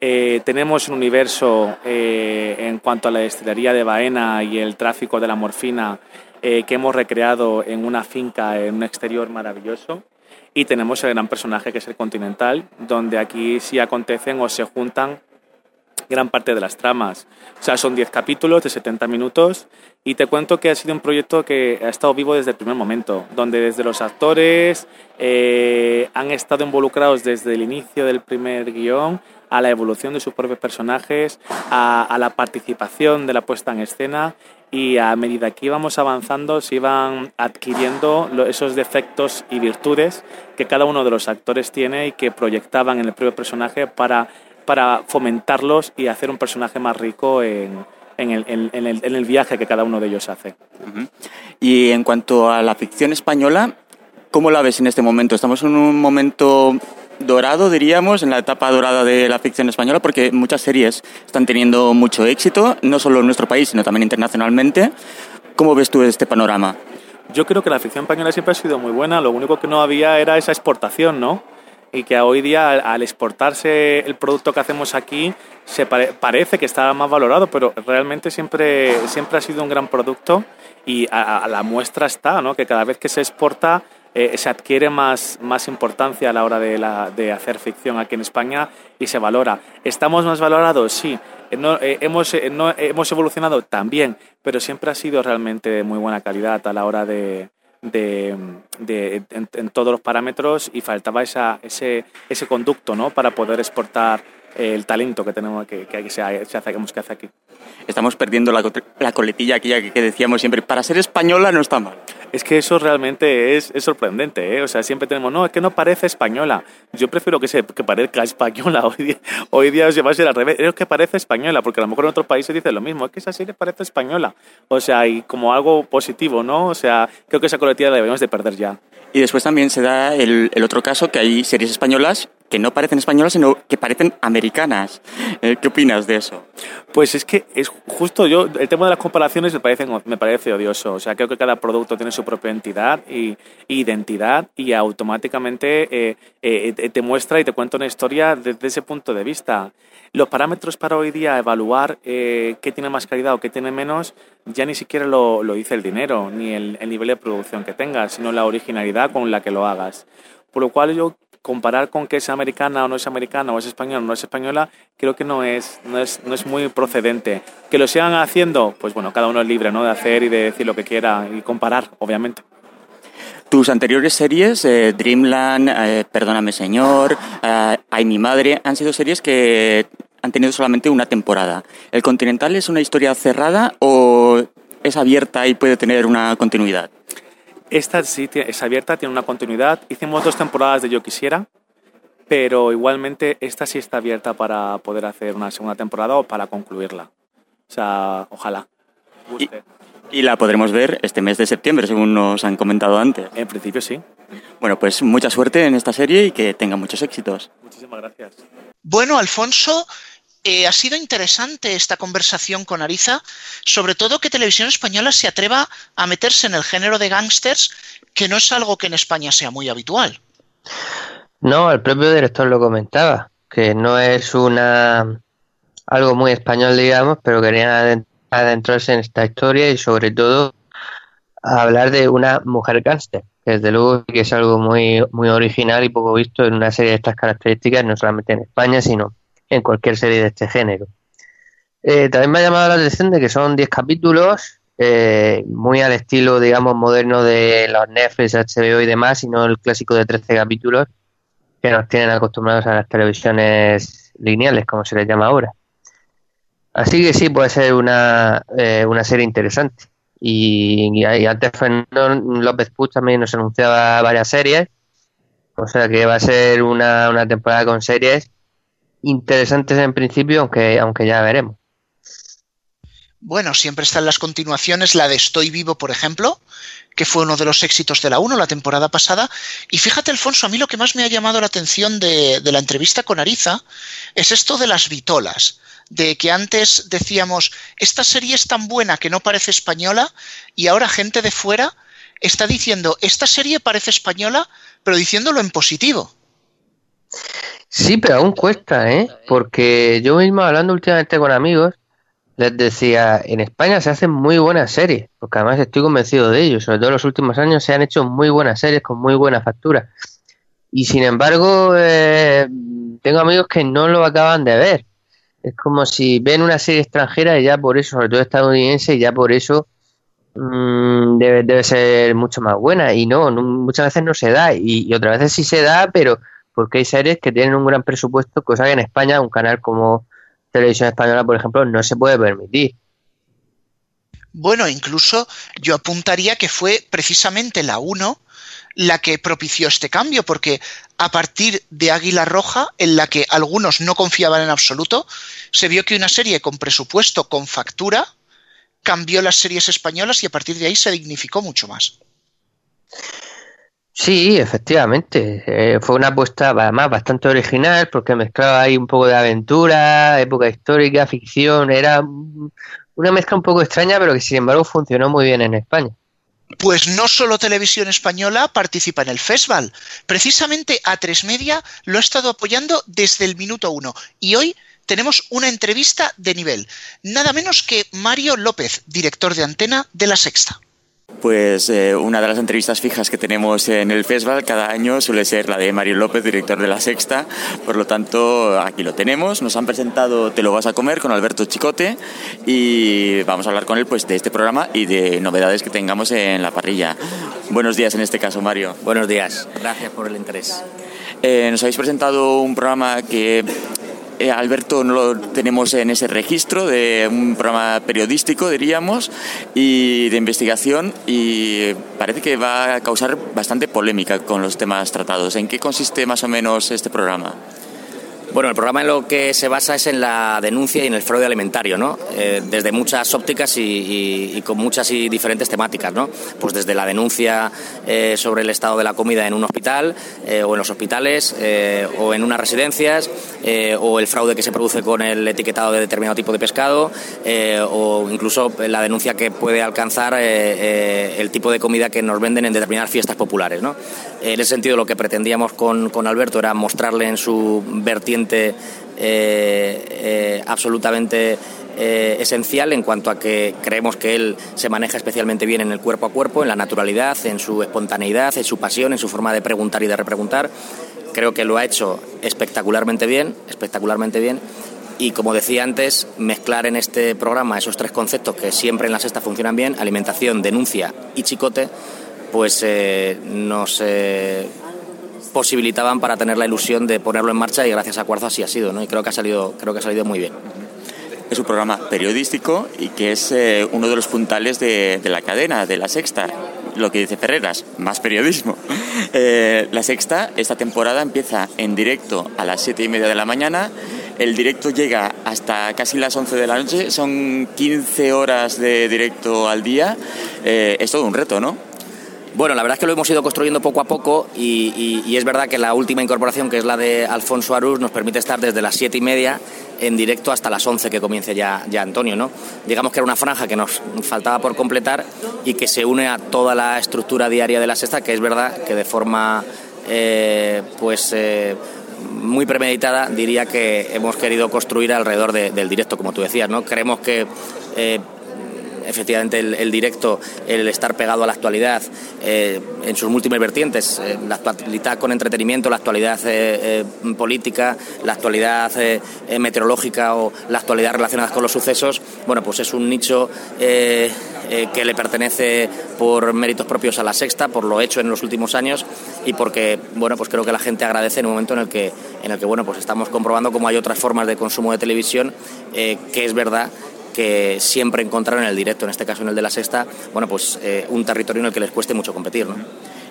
Eh, tenemos un universo eh, en cuanto a la destilería de Baena y el tráfico de la morfina eh, que hemos recreado en una finca, en un exterior maravilloso. Y tenemos el gran personaje que es el Continental, donde aquí sí acontecen o se juntan gran parte de las tramas. O sea, son 10 capítulos de 70 minutos y te cuento que ha sido un proyecto que ha estado vivo desde el primer momento, donde desde los actores eh, han estado involucrados desde el inicio del primer guion a la evolución de sus propios personajes, a, a la participación de la puesta en escena y a medida que íbamos avanzando se iban adquiriendo esos defectos y virtudes que cada uno de los actores tiene y que proyectaban en el propio personaje para para fomentarlos y hacer un personaje más rico en, en, el, en, el, en el, viaje que cada uno de ellos hace. Uh -huh. Y en cuanto a la ficción española, ¿cómo la ves en este momento? Estamos en un momento dorado, diríamos, en la etapa dorada de la ficción española, porque muchas series están teniendo mucho éxito, no solo en nuestro país, sino también internacionalmente. ¿Cómo ves tú este panorama? Yo creo que la ficción española siempre ha sido muy buena, lo único que no había era esa exportación, ¿no? Y que hoy día al exportarse el producto que hacemos aquí se pare parece que está más valorado, pero realmente siempre, siempre ha sido un gran producto y a, a la muestra está, ¿no? que cada vez que se exporta eh, se adquiere más, más importancia a la hora de, la, de hacer ficción aquí en España y se valora. ¿Estamos más valorados? Sí. No, eh, hemos, eh, no, hemos evolucionado también, pero siempre ha sido realmente de muy buena calidad a la hora de, de, de en, todos los parámetros y faltaba esa, ese, ese conducto ¿no? para poder exportar el talento que tenemos que, que, se, hace, que hace aquí. Estamos perdiendo la, la coletilla aquella que, que decíamos siempre, para ser española no está mal. Es que eso realmente es, sorprendente, ¿eh? O sea, siempre tenemos, no, es que no parece española. Yo prefiero que, se, que parezca española. Hoy día, hoy día se va a ser al revés. Es que parece española, porque a lo mejor en otros países dicen lo mismo. Es que esa serie parece española. O sea, y como algo positivo, ¿no? O sea, creo que esa coletilla la debemos de perder ya. Y después también se da el otro caso, que hay series españolas que no parecen españolas, sino que parecen americanas. Eh, ¿Qué opinas de eso? Pues es que es justo yo, el tema de las comparaciones me parece, me parece odioso. O sea, creo que cada producto tiene su propia entidad y, identidad y automáticamente eh, eh, te muestra y te cuenta una historia desde ese punto de vista. Los parámetros para hoy día evaluar qué tiene más calidad o qué tiene menos, ya ni siquiera lo, lo dice el dinero, ni el, el nivel de producción que tengas, sino la originalidad con la que lo hagas. Por lo cual yo comparar con que es americana o no es americana o es española o no es española, creo que no es, no es, no es muy procedente. Que lo sigan haciendo, pues bueno, cada uno es libre ¿no? de hacer y de decir lo que quiera y comparar, obviamente. Tus anteriores series, eh, Dreamland, eh, Perdóname Señor, eh, Ay mi madre, han sido series que han tenido solamente una temporada. ¿El Continental es una historia cerrada o es abierta y puede tener una continuidad? Esta sí es abierta, tiene una continuidad. Hicimos dos temporadas de Yo Quisiera, pero igualmente esta sí está abierta para poder hacer una segunda temporada o para concluirla. O sea, ojalá. Y, la podremos ver este mes de septiembre, según nos han comentado antes. En principio sí. Bueno, pues mucha suerte en esta serie y que tenga muchos éxitos. Muchísimas gracias. Bueno, Alfonso, eh, ha sido interesante esta conversación con Ariza, sobre todo que Televisión Española se atreva a meterse en el género de gángsters, que no es algo que en España sea muy habitual. No, el propio director lo comentaba, que no es una algo muy español, digamos, pero querían adentrarse en esta historia y sobre todo hablar de una mujer gángster, desde luego que es algo muy, muy original y poco visto en una serie de estas características, no solamente en España, sino en cualquier serie de este género. Eh, también me ha llamado la atención de que son 10 capítulos, eh, muy al estilo, digamos, moderno de los Netflix, HBO y demás, y no el clásico de 13 capítulos que nos tienen acostumbrados a las televisiones lineales, como se les llama ahora. Así que sí, puede ser una, eh, una serie interesante. Y, antes Fernando López Puig también nos anunciaba varias series, o sea que va a ser una, una temporada con series interesantes en principio, aunque, aunque ya veremos. Bueno, siempre están las continuaciones, la de Estoy vivo, por ejemplo, que fue uno de los éxitos de la 1 la temporada pasada. Y fíjate, Alfonso, a mí lo que más me ha llamado la atención de, de la entrevista con Ariza es esto de las vitolas, de que antes decíamos, esta serie es tan buena que no parece española, y ahora gente de fuera está diciendo, esta serie parece española, pero diciéndolo en positivo. Sí, pero aún cuesta, ¿eh? Porque yo mismo hablando últimamente con amigos, les decía, en España se hacen muy buenas series, porque además estoy convencido de ello, sobre todo en los últimos años se han hecho muy buenas series con muy buena factura. Y sin embargo, eh, tengo amigos que no lo acaban de ver. Es como si ven una serie extranjera y ya por eso, sobre todo estadounidense, y ya por eso mmm, debe, ser mucho más buena. Y no, muchas veces no se da, y, y otras veces sí se da, pero porque hay series que tienen un gran presupuesto, cosa que en España un canal como Televisión Española, por ejemplo, no se puede permitir. Bueno, incluso yo apuntaría que fue precisamente la 1 la que propició este cambio, porque a partir de Águila Roja, en la que algunos no confiaban en absoluto, se vio que una serie con presupuesto, con factura, cambió las series españolas y a partir de ahí se dignificó mucho más. Sí, efectivamente. Eh, fue una apuesta además bastante original porque mezclaba ahí un poco de aventura, época histórica, ficción. Era una mezcla un poco extraña, pero que sin embargo funcionó muy bien en España. Pues no solo Televisión Española participa en el festival. Precisamente A3 Media lo ha estado apoyando desde el minuto uno. Y hoy tenemos una entrevista de nivel. Nada menos que Mario López, director de antena de La Sexta. Pues eh, una de las entrevistas fijas que tenemos en el festival cada año suele ser la de Mario López, director de La Sexta. Por lo tanto, aquí lo tenemos. Nos han presentado Te lo vas a comer con Alberto Chicote y vamos a hablar con él pues, de este programa y de novedades que tengamos en la parrilla. Buenos días en este caso, Mario. Buenos días. Gracias por el interés. Eh, nos habéis presentado un programa que eh, Alberto no lo tenemos en ese registro de un programa periodístico, diríamos, y de investigación, y parece que va a causar bastante polémica con los temas tratados. ¿En qué consiste más o menos este programa? Bueno, el programa en lo que se basa es en la denuncia y en el fraude alimentario, ¿no? Eh, desde muchas ópticas y, con muchas y diferentes temáticas, ¿no? Pues desde la denuncia eh, sobre el estado de la comida en un hospital eh, o en los hospitales o en unas residencias o el fraude que se produce con el etiquetado de determinado tipo de pescado o incluso la denuncia que puede alcanzar el tipo de comida que nos venden en determinadas fiestas populares, ¿no? En ese sentido, lo que pretendíamos con, con Alberto era mostrarle en su vertiente eh, eh, absolutamente eh, esencial en cuanto a que creemos que él se maneja especialmente bien en el cuerpo a cuerpo, en la naturalidad, en su espontaneidad, en su pasión, en su forma de preguntar y de repreguntar. Creo que lo ha hecho espectacularmente bien, espectacularmente bien. Y como decía antes, mezclar en este programa esos tres conceptos que siempre en la sexta funcionan bien, alimentación, denuncia y chicote, pues nos posibilitaban para tener la ilusión de ponerlo en marcha y gracias a Cuarzo así ha sido, ¿no? Y creo que ha salido, creo que ha salido muy bien. Es un programa periodístico y que es eh, uno de los puntales de, la cadena, de la sexta. Lo que dice Ferreras, más periodismo. Eh, la sexta, esta temporada empieza en directo a las siete y media de la mañana. El directo llega hasta casi las 11 de la noche. Son 15 horas de directo al día. Eh, es todo un reto, ¿no? Bueno, la verdad es que lo hemos ido construyendo poco a poco y, es verdad que la última incorporación, que es la de Alfonso Arús, nos permite estar desde las siete y media en directo hasta las 11 que comience ya, Antonio, ¿no? Digamos que era una franja que nos faltaba por completar y que se une a toda la estructura diaria de la sexta, que es verdad que de forma eh, pues eh, muy premeditada diría que hemos querido construir alrededor del directo, como tú decías, ¿no? Creemos que eh, efectivamente el, directo, el estar pegado a la actualidad eh, en sus múltiples vertientes, eh, la actualidad con entretenimiento, la actualidad eh, política, la actualidad meteorológica o la actualidad relacionada con los sucesos, bueno, pues es un nicho que le pertenece por méritos propios a la sexta, por lo hecho en los últimos años y porque, bueno, pues creo que la gente agradece en un momento en el que, en el que bueno, pues estamos comprobando cómo hay otras formas de consumo de televisión que es verdad que siempre encontraron en el directo, en este caso en el de la sexta, bueno, pues eh, un territorio en el que les cueste mucho competir, ¿no?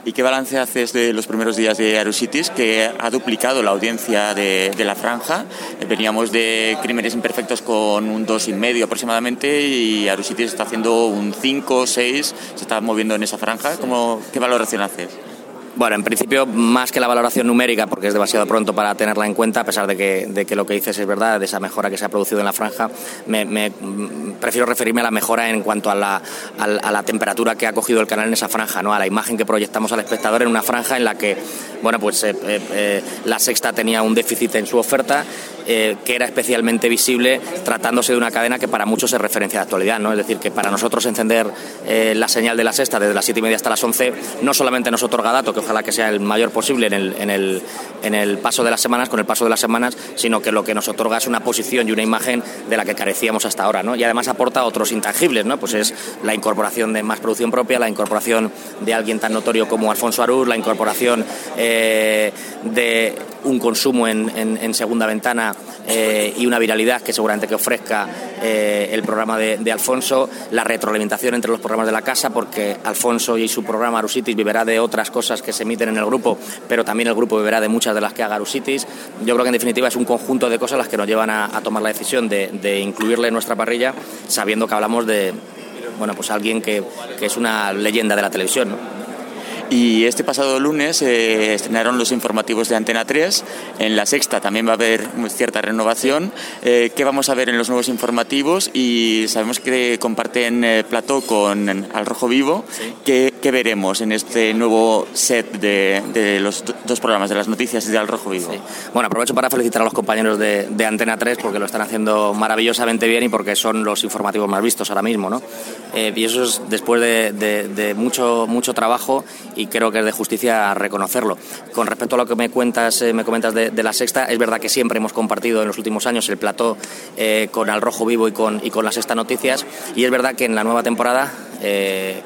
¿Y qué balance haces de los primeros días de Arusitis, que ha duplicado la audiencia de, la franja? Veníamos de Crímenes Imperfectos con un dos y medio aproximadamente y Arusitis está haciendo un 5, 6, se está moviendo en esa franja. ¿Cómo, ¿Qué valoración haces? Bueno, en principio, más que la valoración numérica, porque es demasiado pronto para tenerla en cuenta, a pesar de que, de que lo que dices es verdad, de esa mejora que se ha producido en la franja, me, prefiero referirme a la mejora en cuanto a la, a, temperatura que ha cogido el canal en esa franja, ¿no? a la imagen que proyectamos al espectador en una franja en la que bueno, pues, eh, eh, eh, la sexta tenía un déficit en su oferta que era especialmente visible tratándose de una cadena que para muchos es referencia de actualidad. ¿no? Es decir, que para nosotros encender la señal de la sexta desde las siete y media hasta las 11 no solamente nos otorga dato, que ojalá que sea el mayor posible en el, en el, en el paso de las semanas, con el paso de las semanas, sino que lo que nos otorga es una posición y una imagen de la que carecíamos hasta ahora. ¿no? Y además aporta otros intangibles, ¿no? pues es la incorporación de más producción propia, la incorporación de alguien tan notorio como Alfonso Arús, la incorporación eh, de un consumo en, segunda ventana eh, y una viralidad que seguramente que ofrezca eh, el programa de, Alfonso, la retroalimentación entre los programas de la casa, porque Alfonso y su programa Arusitis viverá de otras cosas que se emiten en el grupo, pero también el grupo beberá de muchas de las que haga Arusitis. Yo creo que en definitiva es un conjunto de cosas las que nos llevan a, tomar la decisión de, incluirle en nuestra parrilla, sabiendo que hablamos de bueno, pues alguien que, es una leyenda de la televisión. Y este pasado lunes eh, estrenaron los informativos de Antena 3. En la sexta también va a haber cierta renovación. Eh, ¿Qué vamos a ver en los nuevos informativos? Y sabemos que comparten eh, plató con Al Rojo Vivo. ¿Qué, veremos en este nuevo set de, los dos programas, de las noticias y de Al Rojo Vivo? Bueno, aprovecho para felicitar a los compañeros de, Antena 3 porque lo están haciendo maravillosamente bien y porque son los informativos más vistos ahora mismo. ¿no? y eso es después de, de mucho, mucho trabajo y creo que es de justicia reconocerlo. Con respecto a lo que me cuentas, eh, me comentas de, la sexta, es verdad que siempre hemos compartido en los últimos años el plató eh, con Al Rojo Vivo y con, y con la sexta noticias y es verdad que en la nueva temporada eh,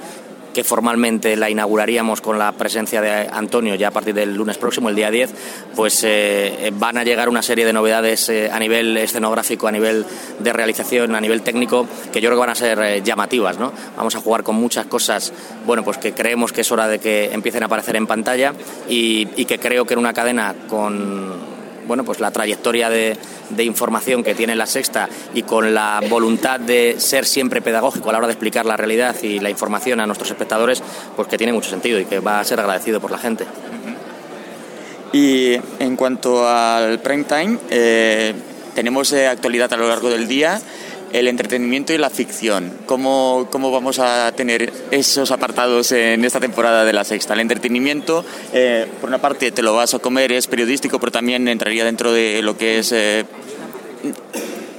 que formalmente la inauguraríamos con la presencia de Antonio ya a partir del lunes próximo, el día 10, pues eh, van a llegar una serie de novedades eh, a nivel escenográfico, a nivel de realización, a nivel técnico, que yo creo que van a ser eh, llamativas. ¿no? Vamos a jugar con muchas cosas bueno, pues que creemos que es hora de que empiecen a aparecer en pantalla y, y que creo que en una cadena con bueno, pues la trayectoria de, de, información que tiene la sexta y con la voluntad de ser siempre pedagógico a la hora de explicar la realidad y la información a nuestros espectadores, pues que tiene mucho sentido y que va a ser agradecido por la gente. Y en cuanto al prime time, eh, tenemos eh, actualidad a lo largo del día el entretenimiento y la ficción. ¿Cómo, ¿Cómo, vamos a tener esos apartados en esta temporada de la sexta? El entretenimiento, eh, por una parte, te lo vas a comer, es periodístico, pero también entraría dentro de lo que es, eh,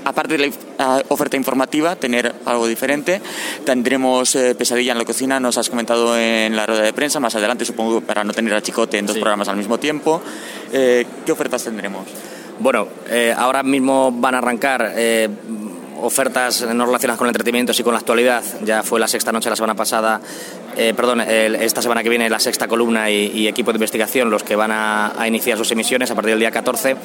aparte de la oferta informativa, tener algo diferente. Tendremos eh, Pesadilla en la cocina, nos has comentado en la rueda de prensa, más adelante supongo para no tener a Chicote en dos programas al mismo tiempo. ¿Qué ofertas tendremos? Bueno, ahora mismo van a arrancar ofertas no relacionadas con el entretenimiento, y con la actualidad. Ya fue la sexta noche la semana pasada, eh, perdón, esta semana que viene la sexta columna y, equipo de investigación los que van a, a, iniciar sus emisiones a partir del día 14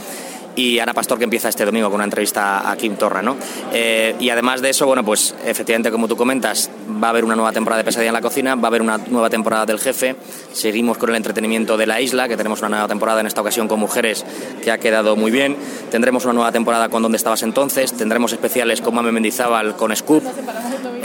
y Ana Pastor que empieza este domingo con una entrevista a Kim Torra, ¿no? Eh, y además de eso, bueno, pues efectivamente como tú comentas, va a haber una nueva temporada de Pesadilla en la cocina, va a haber una nueva temporada del Jefe, seguimos con el entretenimiento de la isla, que tenemos una nueva temporada en esta ocasión con mujeres que ha quedado muy bien, tendremos una nueva temporada con Donde estabas entonces, tendremos especiales con Mame Mendizábal con Scoop,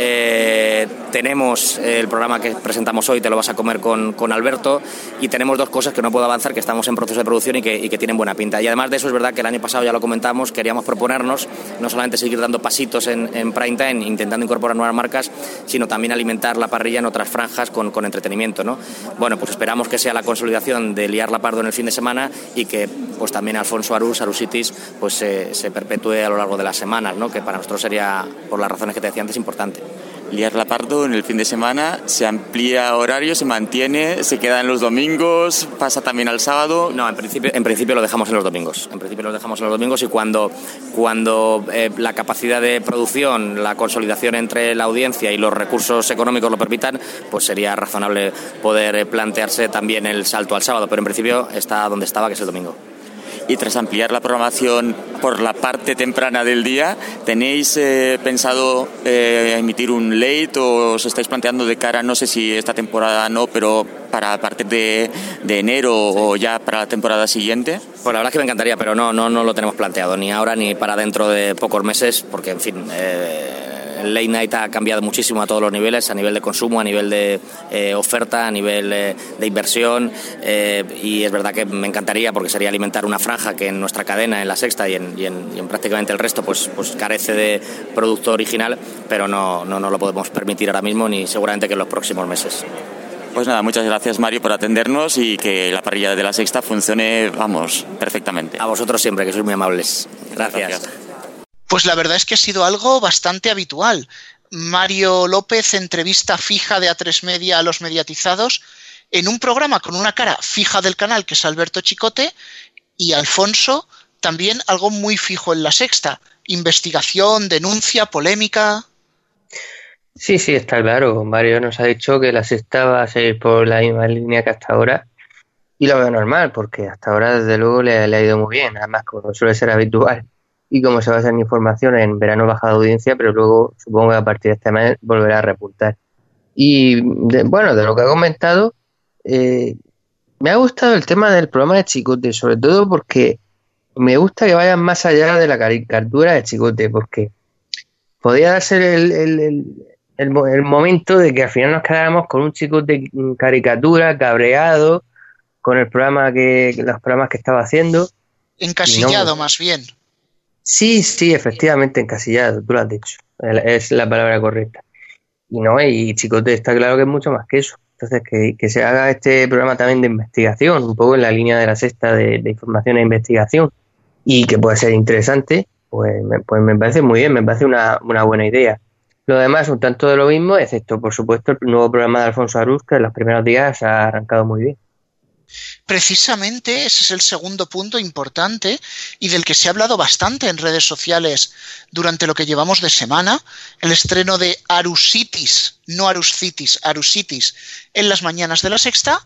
eh, tenemos el programa que presentamos hoy, Te lo vas a comer con, con, Alberto, y tenemos dos cosas que no puedo avanzar, que estamos en proceso de producción y que, tienen buena pinta. Y además de eso es verdad que el año pasado ya lo comentamos, queríamos proponernos no solamente seguir dando pasitos en, en prime time, intentando incorporar nuevas marcas, sino también alimentar la parrilla en otras franjas con, con entretenimiento. ¿no? Bueno, pues esperamos que sea la consolidación de liar la pardo en el fin de semana y que pues también Alfonso Arús, Arusitis, pues se perpetúe a lo largo de las semanas, ¿no? que para nosotros sería, por las razones que te decía antes, importante. Liar la Pardo en el fin de semana, se amplía horario, se mantiene, se queda en los domingos, pasa también al sábado. No, en principio, en principio lo dejamos en los domingos. En principio lo dejamos en los domingos y cuando, cuando eh, la capacidad de producción, la consolidación entre la audiencia y los recursos económicos lo permitan, pues sería razonable poder eh, plantearse también el salto al sábado. Pero en principio está donde estaba, que es el domingo y tras ampliar la programación por la parte temprana del día, ¿tenéis eh, pensado eh, emitir un late o os estáis planteando de cara, no sé si esta temporada no, pero para a partir de, de enero o ya para la temporada siguiente? Pues la verdad es que me encantaría, pero no, no, no lo tenemos planteado, ni ahora ni para dentro de pocos meses, porque en fin... Eh el late night ha cambiado muchísimo a todos los niveles, a nivel de consumo, a nivel de eh, oferta, a nivel eh, de inversión. Eh, y es verdad que me encantaría, porque sería alimentar una franja que en nuestra cadena, en la sexta y en, y en, prácticamente el resto, pues, pues carece de producto original, pero no, no, no lo podemos permitir ahora mismo ni seguramente que en los próximos meses. Pues nada, muchas gracias Mario por atendernos y que la parrilla de la sexta funcione, vamos, perfectamente. A vosotros siempre, que sois muy amables. gracias. Pues la verdad es que ha sido algo bastante habitual. Mario López entrevista fija de A3 Media a los mediatizados en un programa con una cara fija del canal que es Alberto Chicote y Alfonso también algo muy fijo en la sexta. Investigación, denuncia, polémica. Sí, sí, está claro. Mario nos ha dicho que la sexta va a seguir por la misma línea que hasta ahora. Y lo veo normal, porque hasta ahora desde luego le, le ha ido muy bien, además como suele ser habitual y como se basa en información, en verano baja de audiencia, pero luego supongo que a partir de este mes volverá a repuntar. Y bueno, de lo que ha comentado, eh, me ha gustado el tema del programa de Chicote, sobre todo porque me gusta que vayan más allá de la caricatura de Chicote, porque podía darse el, el, el, momento de que al final nos quedáramos con un Chicote caricatura, cabreado, con el programa que, los programas que estaba haciendo. Encasillado, más bien. Sí, sí, efectivamente, encasillado, tú lo has dicho. Es la palabra correcta. Y no, y Chicote está claro que es mucho más que eso. Entonces, que, se haga este programa también de investigación, un poco en la línea de la sexta de, información e investigación, y que puede ser interesante, pues me, pues me parece muy bien, me parece una, una buena idea. Lo demás, un tanto de lo mismo, excepto, por supuesto, el nuevo programa de Alfonso Arús, que en los primeros días ha arrancado muy bien. Precisamente ese es el segundo punto importante y del que se ha hablado bastante en redes sociales durante lo que llevamos de semana, el estreno de Arusitis, no Aruscitis, Arusitis, en las mañanas de la sexta.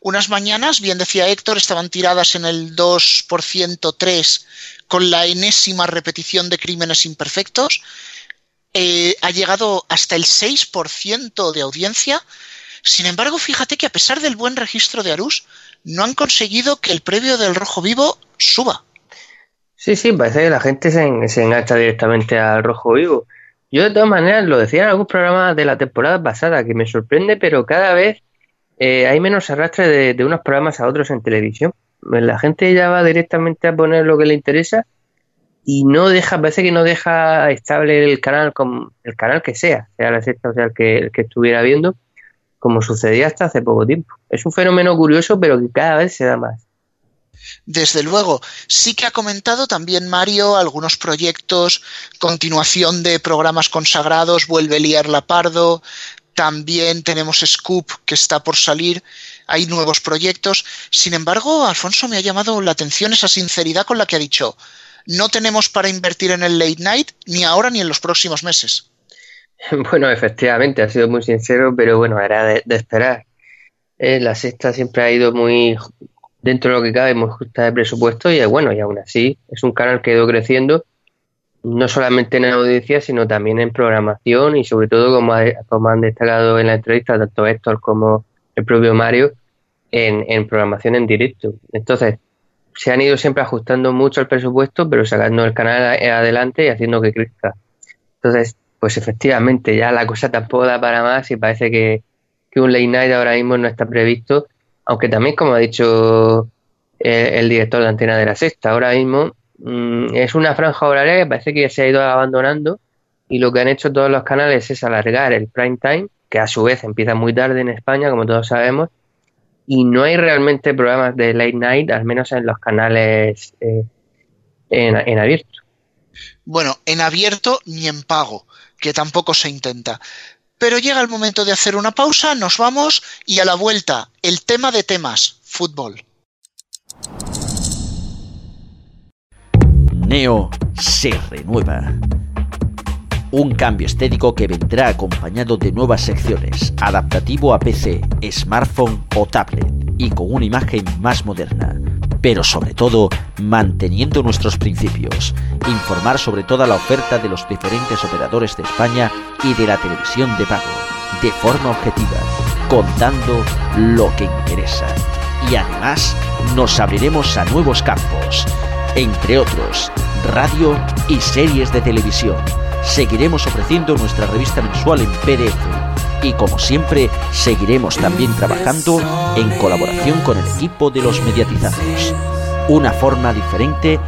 Unas mañanas, bien decía Héctor, estaban tiradas en el 2% 3 con la enésima repetición de crímenes imperfectos. Eh, ha llegado hasta el 6% de audiencia. Sin embargo, fíjate que a pesar del buen registro de Arús, no han conseguido que el previo del Rojo Vivo suba. Sí, sí, parece que la gente se, se engancha directamente al rojo vivo. Yo de todas maneras lo decía en algún programa de la temporada pasada, que me sorprende, pero cada vez eh, hay menos arrastre de, unos programas a otros en televisión. La gente ya va directamente a poner lo que le interesa y no deja, parece que no deja estable el canal, con, el canal que sea, sea la sexta o sea el que, el que estuviera viendo, como sucedía hasta hace poco tiempo. Es un fenómeno curioso, pero que cada vez se da más. Desde luego, sí que ha comentado también Mario algunos proyectos, continuación de programas consagrados, vuelve liar la pardo, también tenemos Scoop que está por salir, hay nuevos proyectos. Sin embargo, Alfonso me ha llamado la atención esa sinceridad con la que ha dicho, no tenemos para invertir en el late night ni ahora ni en los próximos meses. Bueno, efectivamente, ha sido muy sincero, pero bueno, era de, esperar. Eh, la sexta siempre ha ido muy dentro de lo que cabe, muy justa de presupuesto y bueno, y aún así es un canal que ha ido creciendo, no solamente en audiencia, sino también en programación y sobre todo, como, ha, han destacado en la entrevista, tanto Héctor como el propio Mario, en, en programación en directo. Entonces, se han ido siempre ajustando mucho el presupuesto, pero sacando el canal adelante y haciendo que crezca. Entonces, pues efectivamente, ya la cosa tampoco da para más y parece que, que un late night ahora mismo no está previsto, aunque también, como ha dicho el, el director de Antena de la Sexta, ahora mismo mmm, es una franja horaria que parece que se ha ido abandonando y lo que han hecho todos los canales es alargar el prime time, que a su vez empieza muy tarde en España, como todos sabemos, y no hay realmente programas de late night, al menos en los canales eh, en, abierto. Bueno, en abierto ni en pago, que tampoco se intenta. Pero llega el momento de hacer una pausa, nos vamos y a la vuelta, el tema de temas, fútbol. Neo se renueva. Un cambio estético que vendrá acompañado de nuevas secciones, adaptativo a PC, smartphone o tablet y con una imagen más moderna. Pero sobre todo, manteniendo nuestros principios. Informar sobre toda la oferta de los diferentes operadores de España y de la televisión de pago, de forma objetiva, contando lo que interesa. Y además, nos abriremos a nuevos campos, entre otros, radio y series de televisión seguiremos ofreciendo nuestra revista mensual en PDF y como siempre seguiremos también trabajando en colaboración con el equipo de los mediatizados. Una forma diferente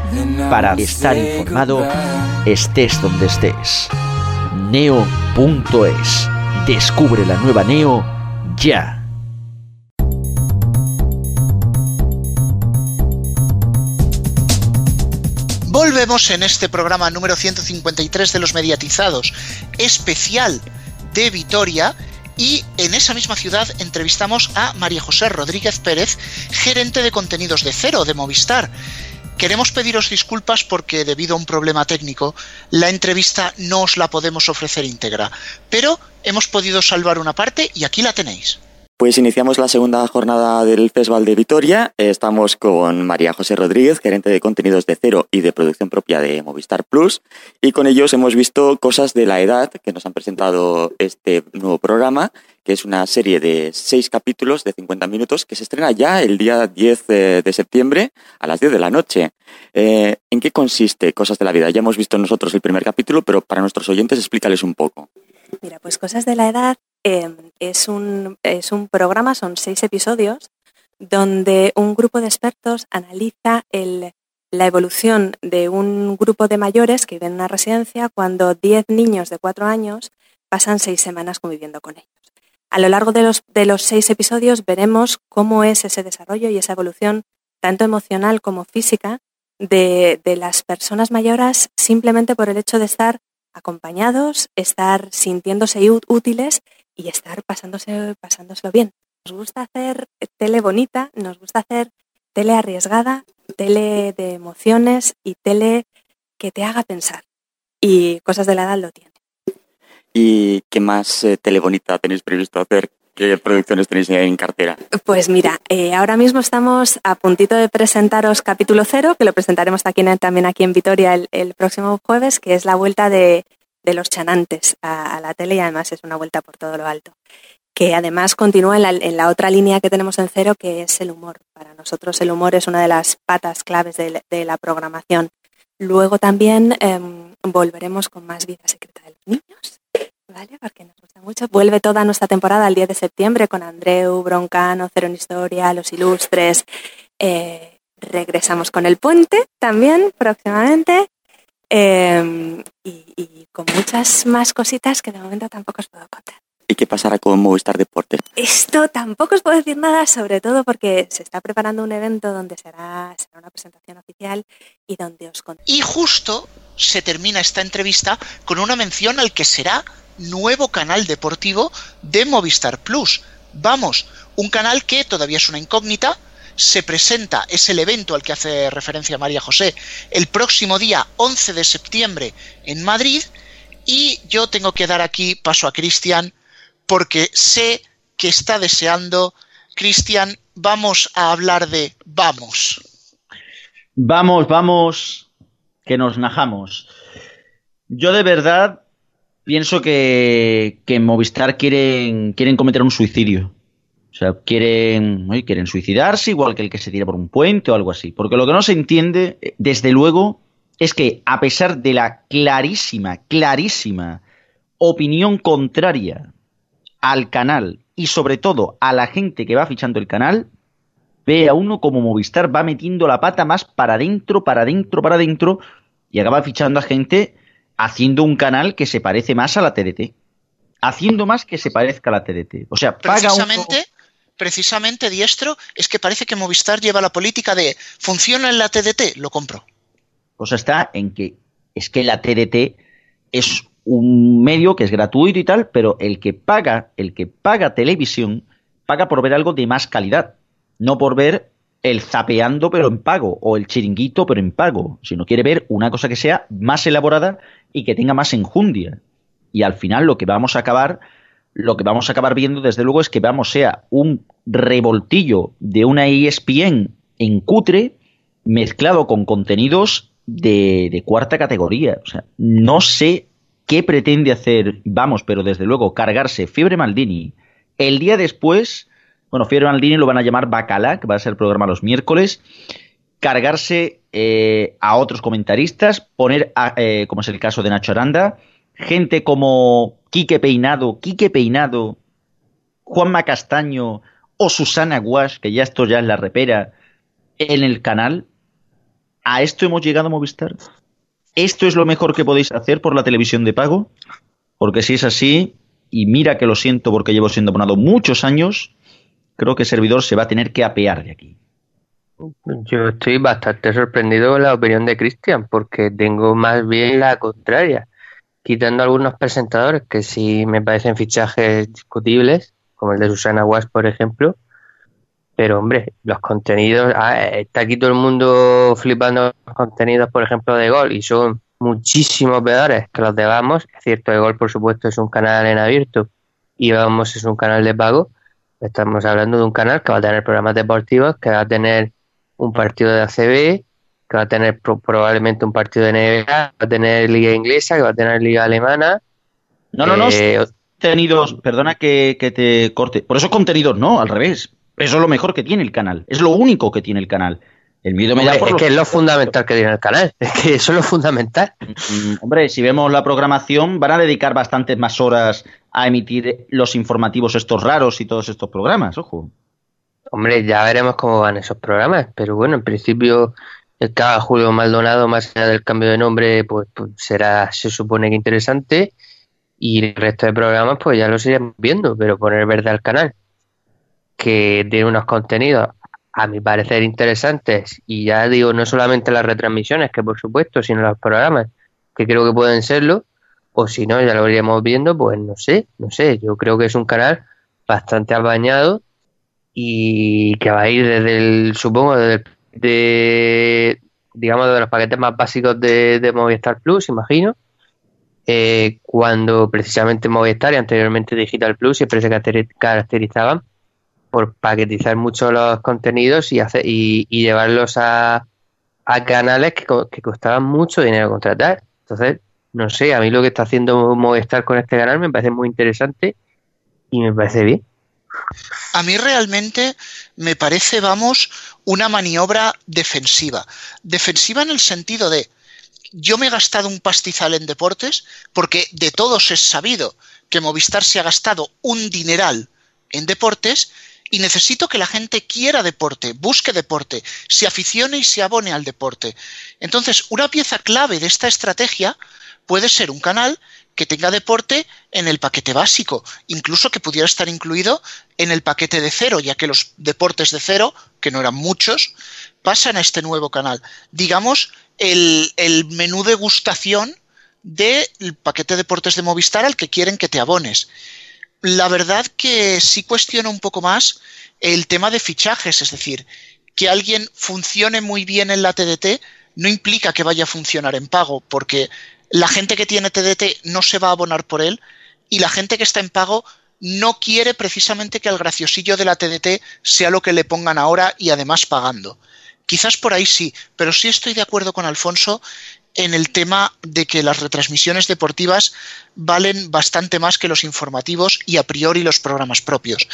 para estar informado estés donde estés. Neo.es. Descubre la nueva Neo ya. Volvemos en este programa número 153 de los mediatizados, especial de Vitoria, y en esa misma ciudad entrevistamos a María José Rodríguez Pérez, gerente de contenidos de Cero de Movistar. Queremos pediros disculpas porque debido a un problema técnico la entrevista no os la podemos ofrecer íntegra, pero hemos podido salvar una parte y aquí la tenéis. Pues iniciamos la segunda jornada del Festival de Vitoria. Estamos con María José Rodríguez, gerente de contenidos de Cero y de producción propia de Movistar Plus. Y con ellos hemos visto Cosas de la Edad, que nos han presentado este nuevo programa, que es una serie de seis capítulos de 50 minutos que se estrena ya el día 10 de septiembre a las 10 de la noche. Eh, ¿En qué consiste Cosas de la Vida? Ya hemos visto nosotros el primer capítulo, pero para nuestros oyentes explícales un poco. Mira, pues Cosas de la Edad eh, es, un, es un programa, son seis episodios, donde un grupo de expertos analiza el, la evolución de un grupo de mayores que viven en una residencia cuando 10 niños de 4 años pasan seis semanas conviviendo con ellos. A lo largo de los, de los seis episodios veremos cómo es ese desarrollo y esa evolución, tanto emocional como física, de, de las personas mayores simplemente por el hecho de estar acompañados, estar sintiéndose útiles y estar pasándose, pasándoselo bien. Nos gusta hacer tele bonita, nos gusta hacer tele arriesgada, tele de emociones y tele que te haga pensar. Y cosas de la edad lo tiene. ¿Y qué más eh, tele bonita tenéis previsto hacer? ¿Qué producciones tenéis en cartera? Pues mira, eh, ahora mismo estamos a puntito de presentaros capítulo cero, que lo presentaremos aquí también aquí en Vitoria el, el próximo jueves, que es la vuelta de, de los chanantes a, la tele y además es una vuelta por todo lo alto. Que además continúa en la, en la, otra línea que tenemos en cero, que es el humor. Para nosotros el humor es una de las patas claves de, de la programación. Luego también em, volveremos con más Vida Secreta de los Niños, ¿vale? Porque nos gusta mucho. Vuelve toda nuestra temporada el 10 de septiembre con Andreu, Broncano, Cero en Historia, Los Ilustres. Eh, regresamos con El Puente también próximamente. Em, y, y con muchas más cositas que de momento tampoco os puedo contar. ¿Y qué pasará con Movistar Deportes? Esto tampoco os puedo decir nada, sobre todo porque se está preparando un evento donde será, será una presentación oficial y donde os contaré. Y justo se termina esta entrevista con una mención al que será nuevo canal deportivo de Movistar Plus. Vamos, un canal que todavía es una incógnita, se presenta, es el evento al que hace referencia María José, el próximo día 11 de septiembre en Madrid. Y yo tengo que dar aquí paso a Cristian porque sé que está deseando. Cristian, vamos a hablar de vamos. Vamos, vamos, que nos najamos. Yo de verdad pienso que, que en Movistar quieren, quieren cometer un suicidio. O sea, quieren, quieren suicidarse igual que el que se tira por un puente o algo así. Porque lo que no se entiende, eh, desde luego, es que a pesar de la clarísima, clarísima opinión contraria al canal y sobre todo a la gente que va fichando el canal, ve a uno como Movistar va metiendo la pata más para adentro, para adentro, para adentro y acaba fichando a gente haciendo un canal que se parece más a la TDT. Haciendo más que se parezca a la TDT. O sea, paga uno... precisamente, Diestro, es que parece que Movistar lleva la política de funciona en la TDT, lo compro. Cosa está en que es que la TDT es un medio que es gratuito y tal, pero el que paga, el que paga televisión, paga por ver algo de más calidad, no por ver el zapeando pero en pago o el chiringuito pero en pago, sino quiere ver una cosa que sea más elaborada y que tenga más enjundia. Y al final lo que vamos a acabar, lo que vamos a acabar viendo desde luego es que vamos sea un revoltillo de una ESPN en cutre mezclado con contenidos de, cuarta categoría. O sea, no sé qué pretende hacer, vamos, pero desde luego cargarse Fiebre Maldini el día después, bueno, Fiebre Maldini lo van a llamar Bacala, que va a ser el programa los miércoles, cargarse eh, a otros comentaristas, poner, a, eh, como es el caso de Nacho Aranda, gente como Quique Peinado, Quique Peinado, Juanma Castaño o Susana Guas, que ya esto ya es la repera, en el canal. ¿A esto hemos llegado Movistar? ¿Esto es lo mejor que podéis hacer por la televisión de pago? Porque si es así, y mira que lo siento porque llevo siendo abonado muchos años, creo que el servidor se va a tener que apear de aquí. Yo estoy bastante sorprendido con la opinión de Cristian, porque tengo más bien la contraria. Quitando algunos presentadores que sí me parecen fichajes discutibles, como el de Susana Guas, por ejemplo. Pero, hombre, los contenidos. Ah, está aquí todo el mundo flipando los contenidos, por ejemplo, de Gol, y son muchísimos peores que los de Vamos. Es cierto, de Gol, por supuesto, es un canal en abierto y Vamos es un canal de pago. Estamos hablando de un canal que va a tener programas deportivos, que va a tener un partido de ACB, que va a tener pro probablemente un partido de NBA, que va a tener liga inglesa, que va a tener liga alemana. No, no, no. Eh, contenidos, perdona que, que, te corte. Por eso contenidos no, al revés. Eso es lo mejor que tiene el canal. Es lo único que tiene el canal. El miedo me da por es los... que es lo fundamental que tiene el canal. Es que eso es lo fundamental. Mm, hombre, si vemos la programación, van a dedicar bastantes más horas a emitir los informativos estos raros y todos estos programas, ojo. Hombre, ya veremos cómo van esos programas, pero bueno, en principio el que haga Julio Maldonado, más allá del cambio de nombre, pues, pues, será, se supone que interesante, y el resto de programas, pues ya los iremos viendo, pero poner verde al canal, que tiene unos contenidos, a mi parecer, interesantes, y ya digo, no solamente las retransmisiones, que por supuesto, sino los programas, que creo que pueden serlo, o si no, ya lo iríamos viendo, pues no sé, no sé, yo creo que es un canal bastante apañado y que va a ir desde el, supongo, desde el, de, digamos, de los paquetes más básicos de, Movistar Plus, imagino, eh, cuando precisamente Movistar y anteriormente Digital Plus siempre se caracterizaban por paquetizar mucho los contenidos y, hacer, y, y llevarlos a, a canales que, que, costaban mucho dinero contratar. Entonces, no sé, a mí lo que está haciendo Movistar con este canal me parece muy interesante y me parece bien. A mí realmente me parece, vamos, una maniobra defensiva. Defensiva en el sentido de, yo me he gastado un pastizal en deportes porque de todos es sabido que Movistar se ha gastado un dineral en deportes y necesito que la gente quiera deporte, busque deporte, se aficione y se abone al deporte. Entonces, una pieza clave de esta estrategia puede ser un canal que tenga deporte en el paquete básico, incluso que pudiera estar incluido en el paquete de cero, ya que los deportes de cero, que no eran muchos, pasan a este nuevo canal. Digamos, el, el menú degustación del paquete de deportes de Movistar al que quieren que te abones. La verdad que sí cuestiono un poco más el tema de fichajes, es decir, que alguien funcione muy bien en la TDT no implica que vaya a funcionar en pago, porque la gente que tiene TDT no se va a abonar por él y la gente que está en pago no quiere precisamente que el graciosillo de la TDT sea lo que le pongan ahora y además pagando. Quizás por ahí sí, pero sí estoy de acuerdo con Alfonso en el tema de que las retransmisiones deportivas valen bastante más que los informativos y a priori los programas propios.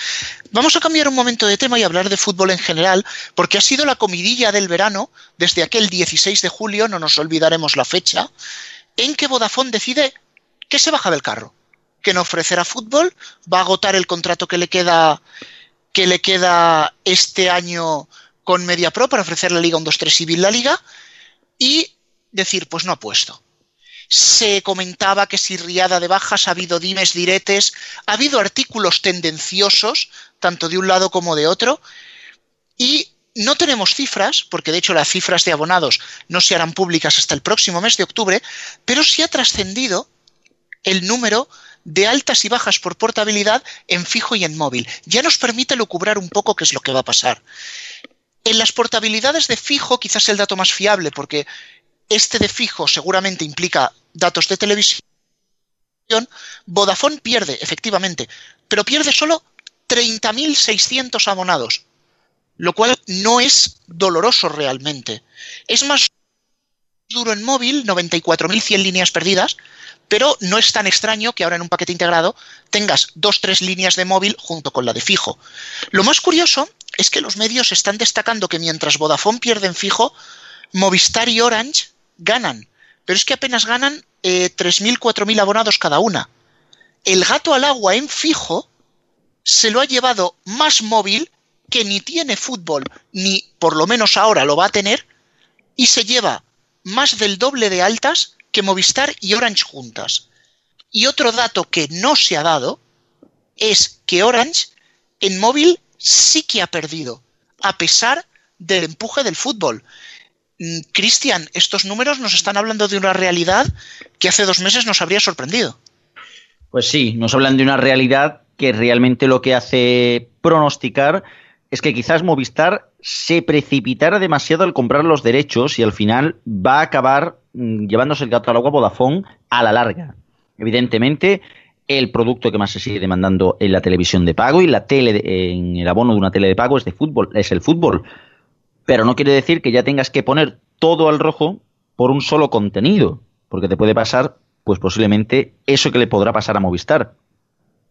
Vamos a cambiar un momento de tema y hablar de fútbol en general, porque ha sido la comidilla del verano desde aquel 16 de julio, no nos olvidaremos la fecha, en que Vodafone decide que se baja del carro, que no ofrecerá fútbol, va a agotar el contrato que le queda que le queda este año con MediaPro para ofrecer la Liga 1-2-3 Civil la Liga y decir, pues no ha puesto. Se comentaba que si riada de bajas ha habido dimes diretes, ha habido artículos tendenciosos, tanto de un lado como de otro, y no tenemos cifras, porque de hecho las cifras de abonados no se harán públicas hasta el próximo mes de octubre, pero sí ha trascendido el número de altas y bajas por portabilidad en fijo y en móvil. Ya nos permite lucubrar un poco qué es lo que va a pasar. En las portabilidades de fijo quizás el dato más fiable, porque este de fijo seguramente implica datos de televisión. Vodafone pierde, efectivamente, pero pierde solo 30.600 abonados lo cual no es doloroso realmente. Es más duro en móvil, 94.100 líneas perdidas, pero no es tan extraño que ahora en un paquete integrado tengas dos, tres líneas de móvil junto con la de fijo. Lo más curioso es que los medios están destacando que mientras Vodafone pierde en fijo, Movistar y Orange ganan, pero es que apenas ganan eh, 3.000, 4.000 abonados cada una. El gato al agua en fijo se lo ha llevado más móvil que ni tiene fútbol, ni por lo menos ahora lo va a tener, y se lleva más del doble de altas que Movistar y Orange juntas. Y otro dato que no se ha dado es que Orange en móvil sí que ha perdido, a pesar del empuje del fútbol. Mm, Cristian, estos números nos están hablando de una realidad que hace dos meses nos habría sorprendido. Pues sí, nos hablan de una realidad que realmente lo que hace pronosticar es que quizás Movistar se precipitara demasiado al comprar los derechos y al final va a acabar mm, llevándose el gato al agua Vodafone a la larga. Evidentemente, el producto que más se sigue demandando en la televisión de pago y la tele en el abono de una tele de pago es de fútbol, es el fútbol. Pero no quiere decir que ya tengas que poner todo al rojo por un solo contenido, porque te puede pasar, pues posiblemente eso que le podrá pasar a Movistar,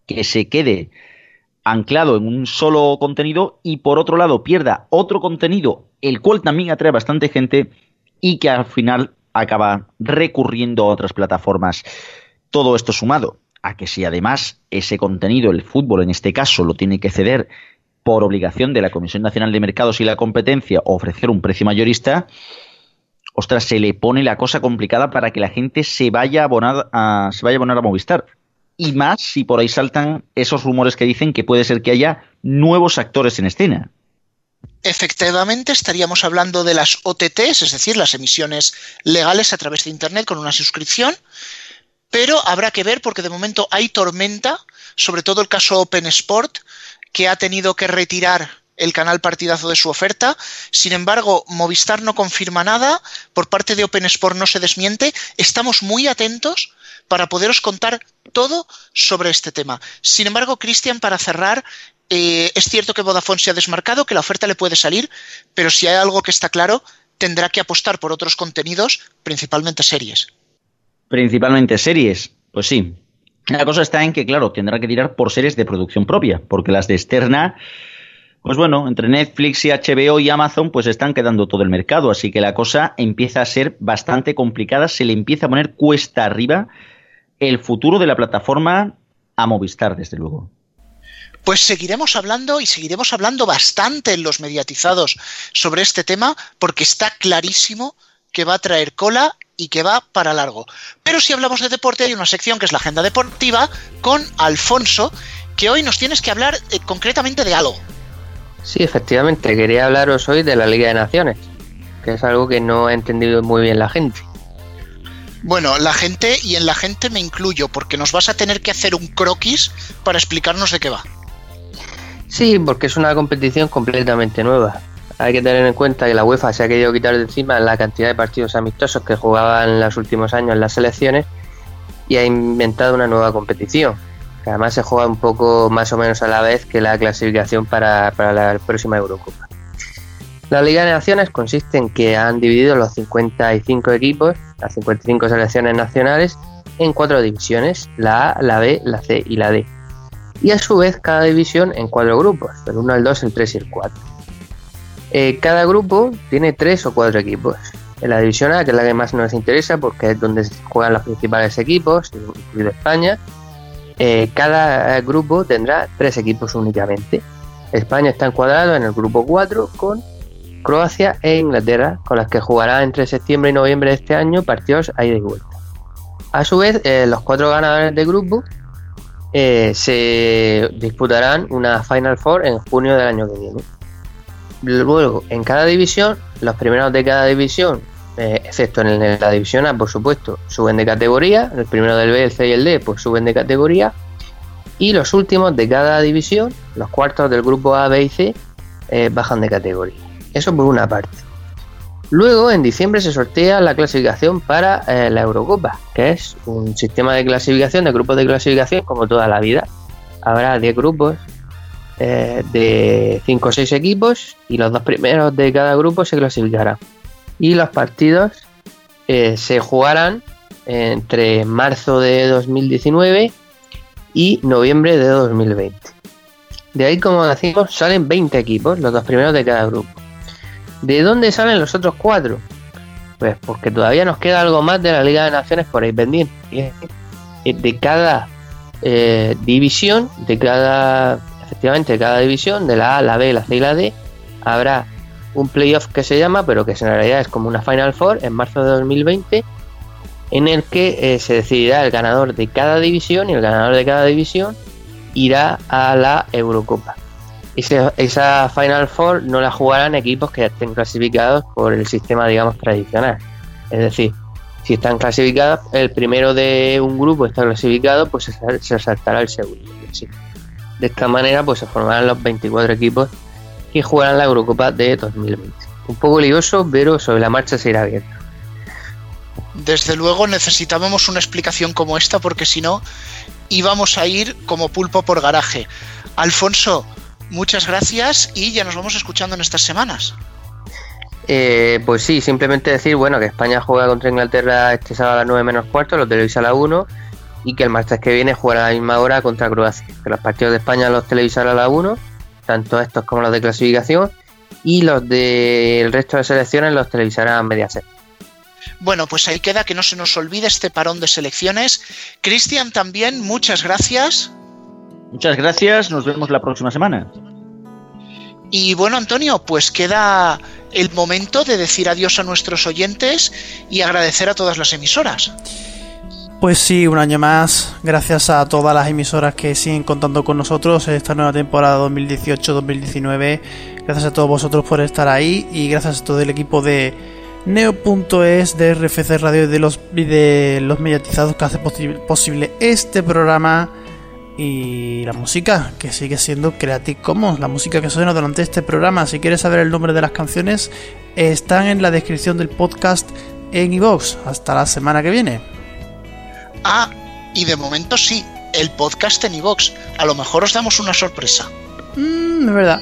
que se quede anclado en un solo contenido y por otro lado pierda otro contenido, el cual también atrae bastante gente y que al final acaba recurriendo a otras plataformas. Todo esto sumado a que si además ese contenido, el fútbol en este caso, lo tiene que ceder por obligación de la Comisión Nacional de Mercados y la Competencia ofrecer un precio mayorista, ostras, se le pone la cosa complicada para que la gente se vaya a, se vaya a abonar a Movistar y más si por ahí saltan esos rumores que dicen que puede ser que haya nuevos actores en escena. Efectivamente, estaríamos hablando de las OTTs, es decir, las emisiones legales a través de Internet con una suscripción, pero habrá que ver porque de momento hay tormenta, sobre todo el caso Open Sport, que ha tenido que retirar el canal partidazo de su oferta. Sin embargo, Movistar no confirma nada, por parte de Open Sport no se desmiente. Estamos muy atentos para poderos contar todo sobre este tema. Sin embargo, Cristian, para cerrar, eh, es cierto que Vodafone se ha desmarcado, que la oferta le puede salir, pero si hay algo que está claro, tendrá que apostar por otros contenidos, principalmente series. Principalmente series, pues sí. La cosa está en que, claro, tendrá que tirar por series de producción propia, porque las de externa Pues bueno, entre Netflix y HBO y Amazon pues están quedando todo el mercado, así que la cosa empieza a ser bastante complicada, se le empieza a poner cuesta arriba el futuro de la plataforma a Movistar, desde luego. Pues seguiremos hablando y seguiremos hablando bastante en los mediatizados sobre este tema porque está clarísimo que va a traer cola y que va para largo. Pero si hablamos de deporte hay una sección que es la agenda deportiva con Alfonso que hoy nos tienes que hablar eh, concretamente de algo. Sí, efectivamente, quería hablaros hoy de la Liga de Naciones, que es algo que no ha entendido muy bien la gente. Bueno, la gente, y en la gente me incluyo, porque nos vas a tener que hacer un croquis para explicarnos de qué va. Sí, porque es una competición completamente nueva. Hay que tener en cuenta que la UEFA se ha querido quitar de encima la cantidad de partidos amistosos que jugaban en los últimos años en las selecciones y ha inventado una nueva competición, que además se juega un poco más o menos a la vez que la clasificación para, la próxima Eurocopa. La Liga de Naciones consiste en que han dividido los 55 equipos, las 55 selecciones nacionales, en cuatro divisiones, la A, la B, la C y la D. Y a su vez cada división en cuatro grupos, el 1, el 2, el 3 y el 4. Eh, cada grupo tiene tres o cuatro equipos. En la división A, que es la que más nos interesa porque es donde juegan los principales equipos, incluido España, eh, cada grupo tendrá tres equipos únicamente. España está encuadrado en el grupo 4 con Croacia e Inglaterra, con las que jugará entre septiembre y noviembre de este año partidos a ida y vuelta. A su vez, eh, los cuatro ganadores de grupo eh, se disputarán una Final Four en junio del año que viene. Luego, en cada división, los primeros de cada división eh, excepto en, la división A, por supuesto, suben de categoría. El primero del B, el C y el D, pues suben de categoría. Y los últimos de cada división, los cuartos del grupo A, B y C, bajan de categoría. Eso por una parte. Luego, en diciembre se sortea la clasificación para eh, la Eurocopa, que es un sistema de clasificación, de grupos de clasificación, como toda la vida. Habrá 10 grupos de 5 o 6 equipos y los dos primeros de cada grupo se clasificarán y los partidos eh, se jugarán entre marzo de 2019 y noviembre de 2020. De ahí, como decimos, salen 20 equipos, los dos primeros de cada grupo. ¿De dónde salen los otros cuatro? Pues porque todavía nos queda algo más de la Liga de Naciones por ahí pendiente. De cada eh, división, de cada, efectivamente, de cada división, de la A, la B, la C y la D, habrá un playoff que se llama, pero que en realidad es como una Final Four en marzo de 2020, en el que eh, se decidirá el ganador de cada división y el ganador de cada división irá a la Eurocopa. Esa Final Four no la jugarán equipos que estén clasificados por el sistema, digamos, tradicional. Es decir, si están clasificados, el primero de un grupo está clasificado, pues se saltará el segundo. De esta manera, pues se formarán los 24 equipos que jugarán la Eurocopa de 2020. Un poco lioso, pero sobre la marcha se irá viendo. Desde luego necesitábamos una explicación como esta porque si no íbamos a ir como pulpo por garaje. Alfonso, muchas gracias y ya nos vamos escuchando en estas semanas. Eh, pues sí, simplemente decir bueno que España juega contra Inglaterra este sábado a las 9 menos cuarto, los televisa a la 1 y que el martes que viene jugará a la misma hora contra Croacia. Que los partidos de España los televisará a la 1 tanto estos como los de clasificación, y los del resto de selecciones los televisarán Mediaset. Bueno, pues ahí queda que no se nos olvide este parón de selecciones. Cristian, también, muchas gracias. Muchas gracias, nos vemos la próxima semana. Y bueno, Antonio, pues queda el momento de decir adiós a nuestros oyentes y agradecer a todas las emisoras. Pues sí, un año más, gracias a todas las emisoras que siguen contando con nosotros en esta nueva temporada 2018-2019. Gracias a todos vosotros por estar ahí y gracias a todo el equipo de Neo.es, de RFC Radio y de los, de los mediatizados que hace posible este programa y la música que sigue siendo Creative Commons, la música que suena durante este programa. Si quieres saber el nombre de las canciones, están en la descripción del podcast en iVoox. Hasta la semana que viene. Ah, y de momento sí, el podcast en iVox. A lo mejor os damos una sorpresa. Mmm, es verdad.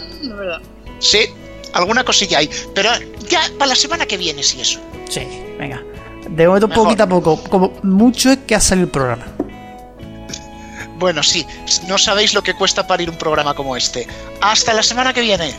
Sí, alguna cosilla hay. Pero ya para la semana que viene, sí, eso. Sí, venga. De momento, poquito a poco. Como mucho es que ha salido el programa. Bueno, sí, no sabéis lo que cuesta parir un programa como este. Hasta la semana que viene.